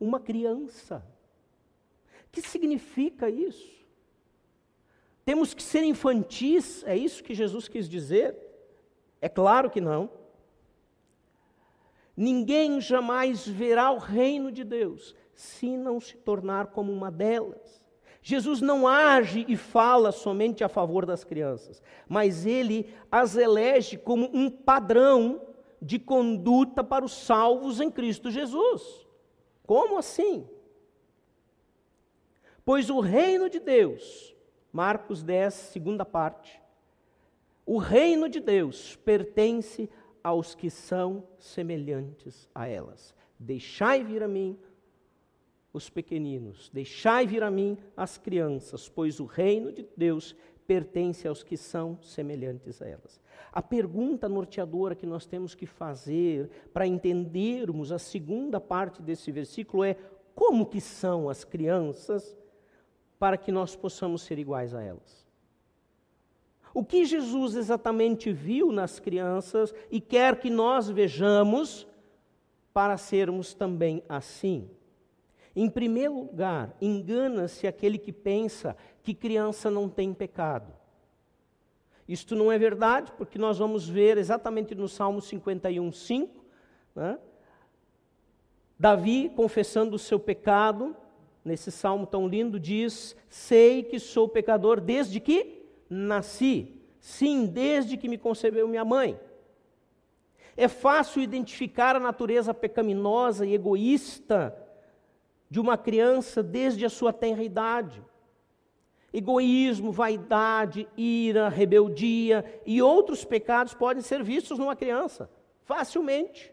uma criança. O que significa isso? Temos que ser infantis? É isso que Jesus quis dizer? É claro que não. Ninguém jamais verá o reino de Deus se não se tornar como uma delas. Jesus não age e fala somente a favor das crianças, mas ele as elege como um padrão de conduta para os salvos em Cristo Jesus. Como assim? Pois o reino de Deus, Marcos 10, segunda parte, o reino de Deus pertence aos que são semelhantes a elas. Deixai vir a mim os pequeninos, deixai vir a mim as crianças, pois o reino de Deus pertence aos que são semelhantes a elas. A pergunta norteadora que nós temos que fazer para entendermos a segunda parte desse versículo é: como que são as crianças para que nós possamos ser iguais a elas? O que Jesus exatamente viu nas crianças e quer que nós vejamos para sermos também assim? Em primeiro lugar, engana-se aquele que pensa que criança não tem pecado. Isto não é verdade, porque nós vamos ver exatamente no Salmo 51, 5, né? Davi confessando o seu pecado, nesse salmo tão lindo, diz: Sei que sou pecador desde que nasci, sim, desde que me concebeu minha mãe. É fácil identificar a natureza pecaminosa e egoísta de uma criança desde a sua tenra idade. Egoísmo, vaidade, ira, rebeldia e outros pecados podem ser vistos numa criança, facilmente.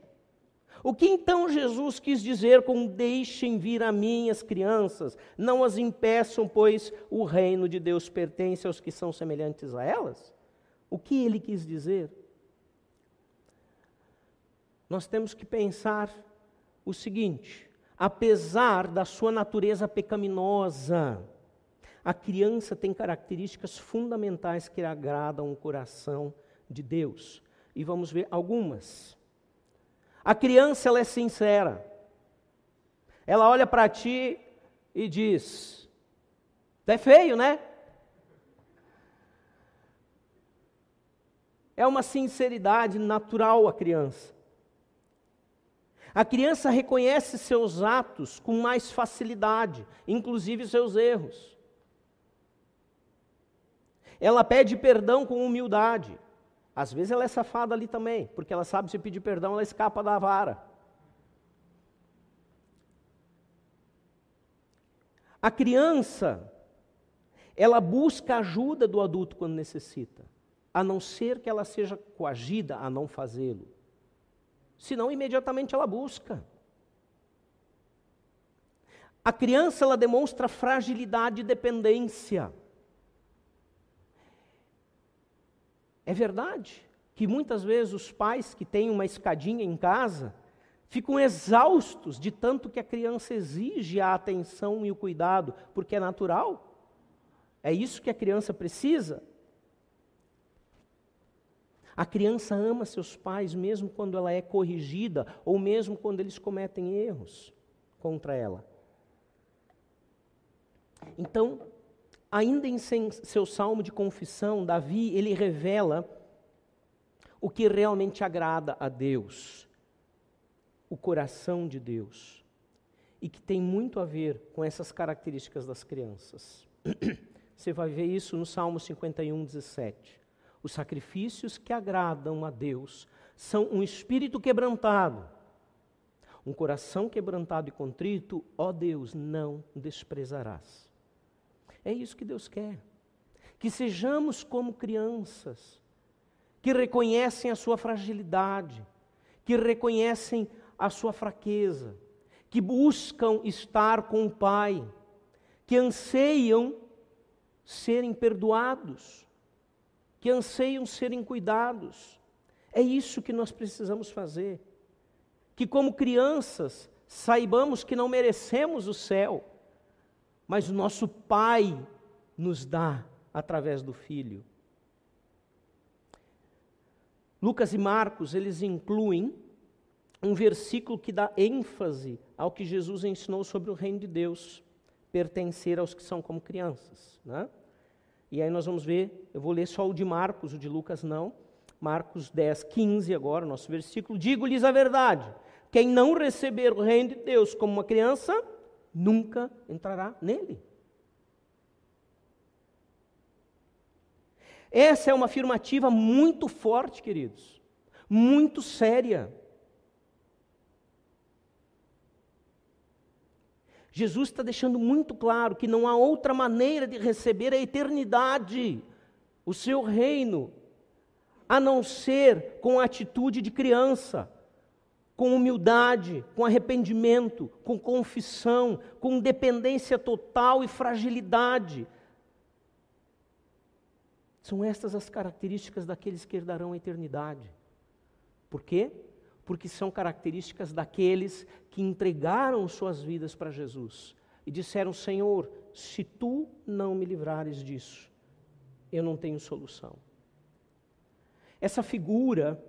O que então Jesus quis dizer com deixem vir a mim as crianças, não as impeçam, pois o reino de Deus pertence aos que são semelhantes a elas? O que ele quis dizer? Nós temos que pensar o seguinte: apesar da sua natureza pecaminosa, a criança tem características fundamentais que agradam o coração de Deus. E vamos ver algumas. A criança ela é sincera. Ela olha para ti e diz: "É feio, né?" É uma sinceridade natural a criança. A criança reconhece seus atos com mais facilidade, inclusive seus erros. Ela pede perdão com humildade. Às vezes ela é safada ali também, porque ela sabe se pedir perdão, ela escapa da vara. A criança, ela busca ajuda do adulto quando necessita, a não ser que ela seja coagida a não fazê-lo senão imediatamente ela busca. A criança ela demonstra fragilidade e dependência. É verdade que muitas vezes os pais que têm uma escadinha em casa ficam exaustos de tanto que a criança exige a atenção e o cuidado, porque é natural. É isso que a criança precisa. A criança ama seus pais mesmo quando ela é corrigida ou mesmo quando eles cometem erros contra ela. Então, ainda em seu salmo de confissão, Davi, ele revela o que realmente agrada a Deus, o coração de Deus, e que tem muito a ver com essas características das crianças. Você vai ver isso no Salmo 51, 17. Os sacrifícios que agradam a Deus são um espírito quebrantado, um coração quebrantado e contrito, ó Deus, não desprezarás. É isso que Deus quer. que sejamos como crianças, que reconhecem a sua fragilidade, que reconhecem a sua fraqueza, que buscam estar com o Pai, que anseiam serem perdoados, que anseiam serem cuidados. É isso que nós precisamos fazer. Que, como crianças, saibamos que não merecemos o céu, mas o nosso Pai nos dá através do Filho. Lucas e Marcos, eles incluem um versículo que dá ênfase ao que Jesus ensinou sobre o reino de Deus, pertencer aos que são como crianças. Né? E aí nós vamos ver, eu vou ler só o de Marcos, o de Lucas não. Marcos 10, 15 agora, nosso versículo. Digo-lhes a verdade: quem não receber o reino de Deus como uma criança, nunca entrará nele. Essa é uma afirmativa muito forte, queridos, muito séria. Jesus está deixando muito claro que não há outra maneira de receber a eternidade, o seu reino, a não ser com a atitude de criança, com humildade, com arrependimento, com confissão, com dependência total e fragilidade são estas as características daqueles que herdarão a eternidade. Por quê? Porque são características daqueles que entregaram suas vidas para Jesus e disseram: Senhor, se tu não me livrares disso, eu não tenho solução. Essa figura,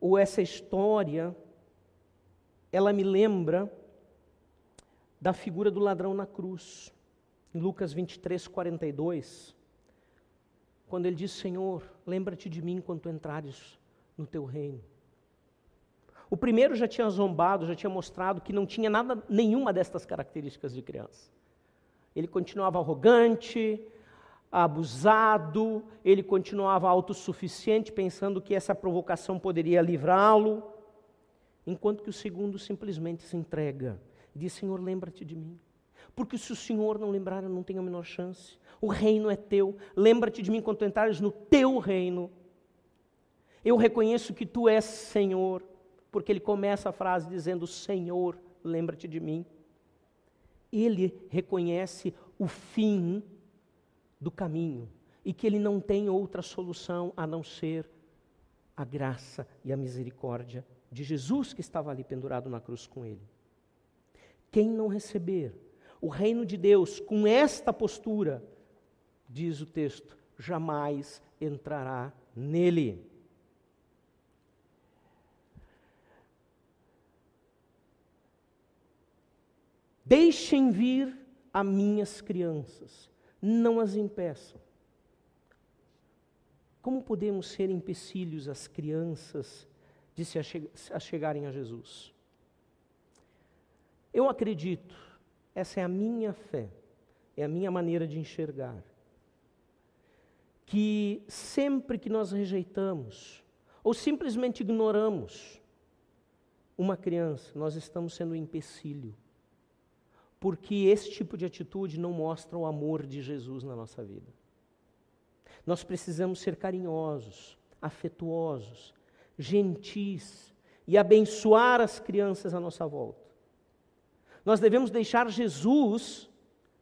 ou essa história, ela me lembra da figura do ladrão na cruz. Em Lucas 23, 42 quando ele diz: Senhor, lembra-te de mim quando entrares no teu reino. O primeiro já tinha zombado, já tinha mostrado que não tinha nada, nenhuma destas características de criança. Ele continuava arrogante, abusado, ele continuava autossuficiente, pensando que essa provocação poderia livrá-lo, enquanto que o segundo simplesmente se entrega e diz: Senhor, lembra-te de mim. Porque se o Senhor não lembrar, eu não tenho a menor chance. O reino é teu. Lembra-te de mim quando entrares no teu reino. Eu reconheço que tu és Senhor, porque ele começa a frase dizendo: Senhor, lembra-te de mim. Ele reconhece o fim do caminho e que ele não tem outra solução a não ser a graça e a misericórdia de Jesus que estava ali pendurado na cruz com ele. Quem não receber o reino de Deus com esta postura, diz o texto, jamais entrará nele. Deixem vir a minhas crianças, não as impeçam. Como podemos ser empecilhos às crianças de se achegarem a Jesus? Eu acredito essa é a minha fé, é a minha maneira de enxergar. Que sempre que nós rejeitamos, ou simplesmente ignoramos uma criança, nós estamos sendo um empecilho. Porque esse tipo de atitude não mostra o amor de Jesus na nossa vida. Nós precisamos ser carinhosos, afetuosos, gentis e abençoar as crianças à nossa volta. Nós devemos deixar Jesus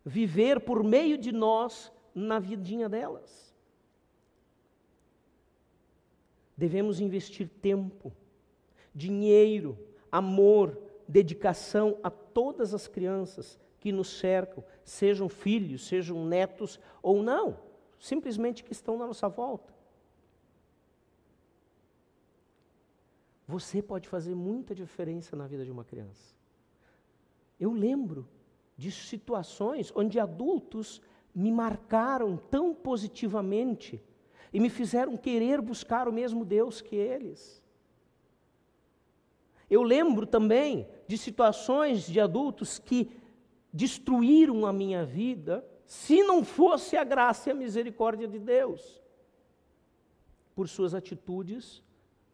viver por meio de nós na vidinha delas. Devemos investir tempo, dinheiro, amor, dedicação a todas as crianças que nos cercam, sejam filhos, sejam netos ou não, simplesmente que estão na nossa volta. Você pode fazer muita diferença na vida de uma criança. Eu lembro de situações onde adultos me marcaram tão positivamente e me fizeram querer buscar o mesmo Deus que eles. Eu lembro também de situações de adultos que destruíram a minha vida se não fosse a graça e a misericórdia de Deus, por suas atitudes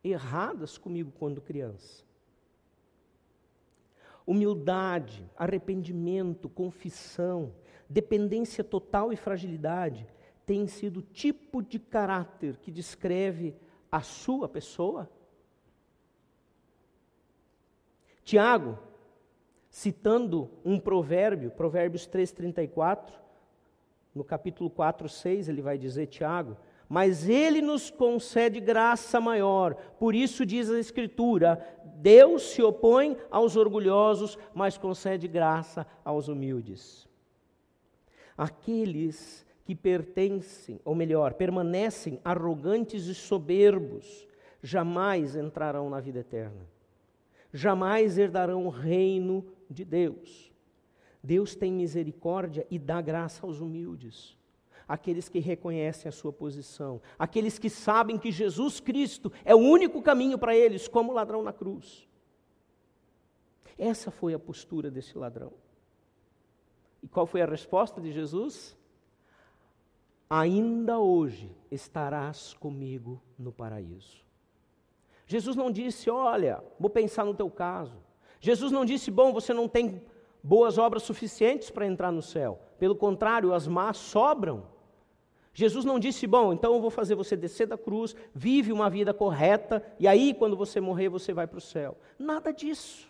erradas comigo quando criança humildade, arrependimento, confissão, dependência total e fragilidade tem sido o tipo de caráter que descreve a sua pessoa? Tiago, citando um provérbio, Provérbios 3,34, no capítulo 4, 6, ele vai dizer, Tiago, mas ele nos concede graça maior. Por isso diz a Escritura: Deus se opõe aos orgulhosos, mas concede graça aos humildes. Aqueles que pertencem, ou melhor, permanecem arrogantes e soberbos, jamais entrarão na vida eterna. Jamais herdarão o reino de Deus. Deus tem misericórdia e dá graça aos humildes aqueles que reconhecem a sua posição, aqueles que sabem que Jesus Cristo é o único caminho para eles, como o ladrão na cruz. Essa foi a postura desse ladrão. E qual foi a resposta de Jesus? Ainda hoje estarás comigo no paraíso. Jesus não disse, olha, vou pensar no teu caso. Jesus não disse, bom, você não tem boas obras suficientes para entrar no céu. Pelo contrário, as más sobram. Jesus não disse, bom, então eu vou fazer você descer da cruz, vive uma vida correta, e aí quando você morrer você vai para o céu. Nada disso.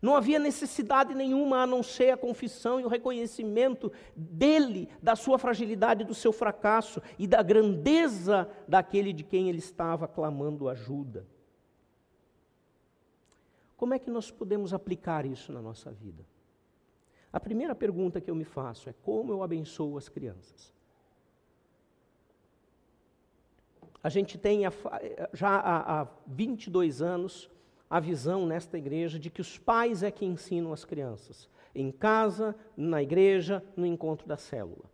Não havia necessidade nenhuma a não ser a confissão e o reconhecimento dele, da sua fragilidade, do seu fracasso e da grandeza daquele de quem ele estava clamando ajuda. Como é que nós podemos aplicar isso na nossa vida? A primeira pergunta que eu me faço é como eu abençoo as crianças? A gente tem já há, há 22 anos a visão nesta igreja de que os pais é que ensinam as crianças, em casa, na igreja, no encontro da célula.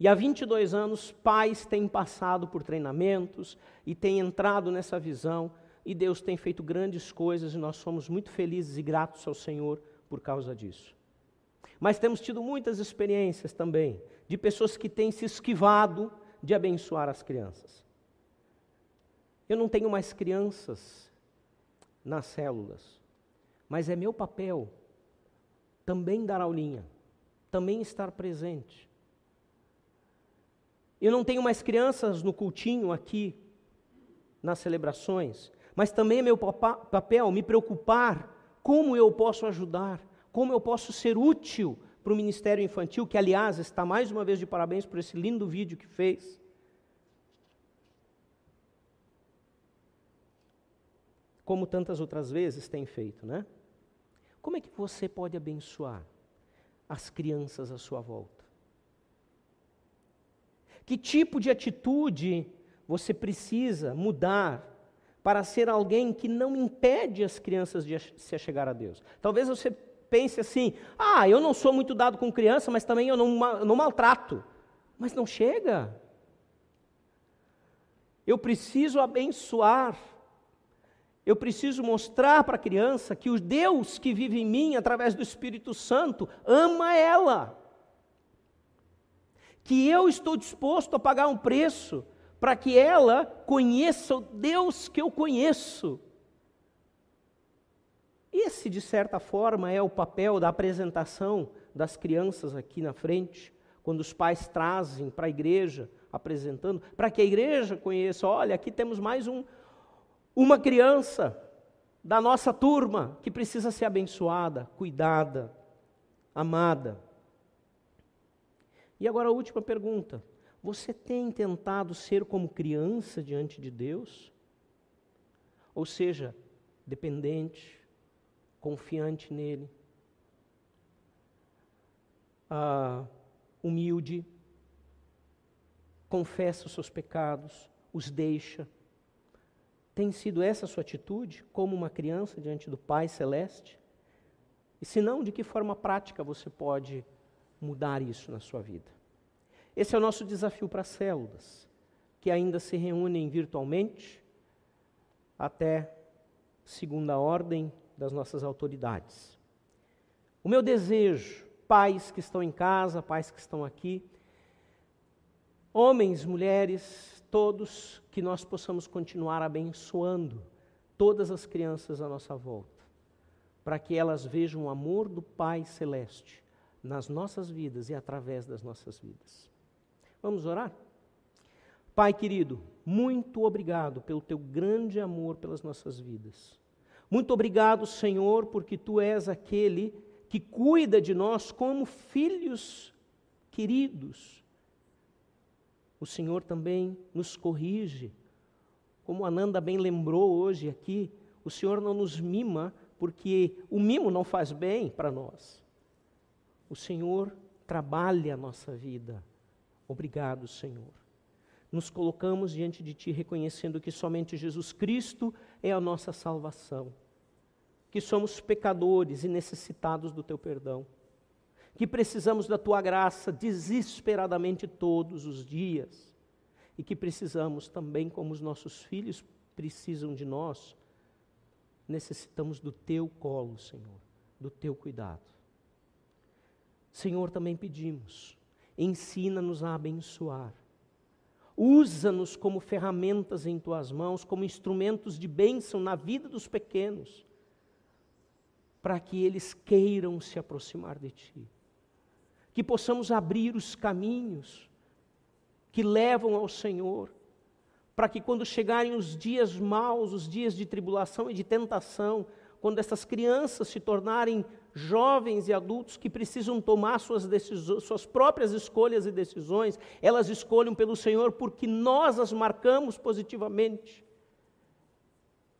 E há 22 anos, pais têm passado por treinamentos e têm entrado nessa visão, e Deus tem feito grandes coisas e nós somos muito felizes e gratos ao Senhor por causa disso. Mas temos tido muitas experiências também de pessoas que têm se esquivado de abençoar as crianças. Eu não tenho mais crianças nas células, mas é meu papel também dar aulinha, também estar presente. Eu não tenho mais crianças no cultinho aqui, nas celebrações, mas também é meu papel me preocupar como eu posso ajudar, como eu posso ser útil para o Ministério Infantil, que, aliás, está mais uma vez de parabéns por esse lindo vídeo que fez. Como tantas outras vezes tem feito, né? Como é que você pode abençoar as crianças à sua volta? Que tipo de atitude você precisa mudar para ser alguém que não impede as crianças de se chegar a Deus? Talvez você pense assim: ah, eu não sou muito dado com criança, mas também eu não, não maltrato. Mas não chega. Eu preciso abençoar. Eu preciso mostrar para a criança que o Deus que vive em mim, através do Espírito Santo, ama ela. Que eu estou disposto a pagar um preço para que ela conheça o Deus que eu conheço. Esse, de certa forma, é o papel da apresentação das crianças aqui na frente, quando os pais trazem para a igreja, apresentando, para que a igreja conheça: olha, aqui temos mais um, uma criança da nossa turma que precisa ser abençoada, cuidada, amada. E agora a última pergunta: você tem tentado ser como criança diante de Deus? Ou seja, dependente, confiante nele, ah, humilde, confessa os seus pecados, os deixa. Tem sido essa a sua atitude, como uma criança diante do Pai Celeste? E se não, de que forma prática você pode mudar isso na sua vida? Esse é o nosso desafio para as células, que ainda se reúnem virtualmente, até segunda ordem das nossas autoridades. O meu desejo, pais que estão em casa, pais que estão aqui, homens, mulheres, todos, que nós possamos continuar abençoando todas as crianças à nossa volta, para que elas vejam o amor do Pai Celeste nas nossas vidas e através das nossas vidas. Vamos orar? Pai querido, muito obrigado pelo teu grande amor pelas nossas vidas. Muito obrigado, Senhor, porque tu és aquele que cuida de nós como filhos queridos. O Senhor também nos corrige. Como Ananda bem lembrou hoje aqui, o Senhor não nos mima porque o mimo não faz bem para nós. O Senhor trabalha a nossa vida. Obrigado, Senhor. Nos colocamos diante de Ti reconhecendo que somente Jesus Cristo é a nossa salvação, que somos pecadores e necessitados do Teu perdão, que precisamos da Tua graça desesperadamente todos os dias e que precisamos também, como os nossos filhos precisam de nós, necessitamos do Teu colo, Senhor, do Teu cuidado. Senhor, também pedimos, ensina-nos a abençoar. Usa-nos como ferramentas em tuas mãos, como instrumentos de bênção na vida dos pequenos, para que eles queiram se aproximar de ti. Que possamos abrir os caminhos que levam ao Senhor, para que quando chegarem os dias maus, os dias de tribulação e de tentação, quando essas crianças se tornarem jovens e adultos que precisam tomar suas, decisões, suas próprias escolhas e decisões, elas escolhem pelo Senhor porque nós as marcamos positivamente.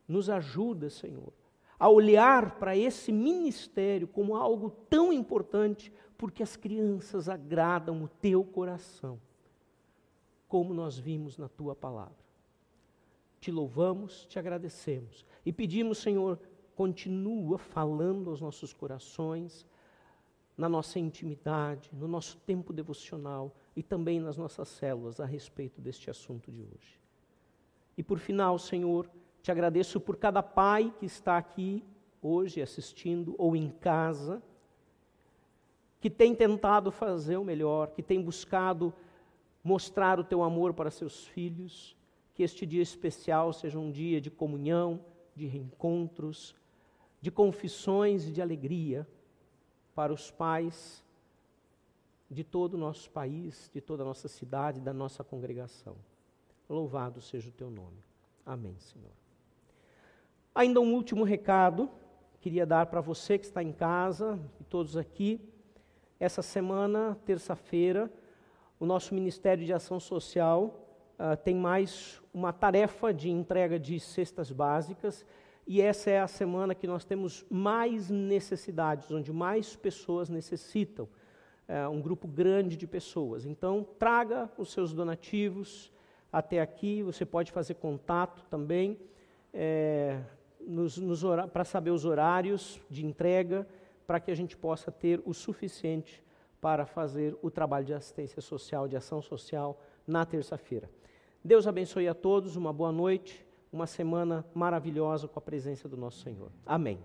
Nos ajuda, Senhor, a olhar para esse ministério como algo tão importante, porque as crianças agradam o teu coração, como nós vimos na tua palavra. Te louvamos, te agradecemos e pedimos, Senhor, continua falando aos nossos corações, na nossa intimidade, no nosso tempo devocional e também nas nossas células a respeito deste assunto de hoje. E por final, Senhor, te agradeço por cada pai que está aqui hoje assistindo ou em casa, que tem tentado fazer o melhor, que tem buscado mostrar o teu amor para seus filhos, que este dia especial seja um dia de comunhão, de reencontros, de confissões e de alegria para os pais de todo o nosso país, de toda a nossa cidade, da nossa congregação. Louvado seja o teu nome. Amém, Senhor. Ainda um último recado queria dar para você que está em casa e todos aqui. Essa semana, terça-feira, o nosso Ministério de Ação Social uh, tem mais uma tarefa de entrega de cestas básicas e essa é a semana que nós temos mais necessidades, onde mais pessoas necessitam, é um grupo grande de pessoas. Então, traga os seus donativos até aqui, você pode fazer contato também é, para saber os horários de entrega, para que a gente possa ter o suficiente para fazer o trabalho de assistência social, de ação social, na terça-feira. Deus abençoe a todos, uma boa noite uma semana maravilhosa com a presença do nosso Senhor. Amém.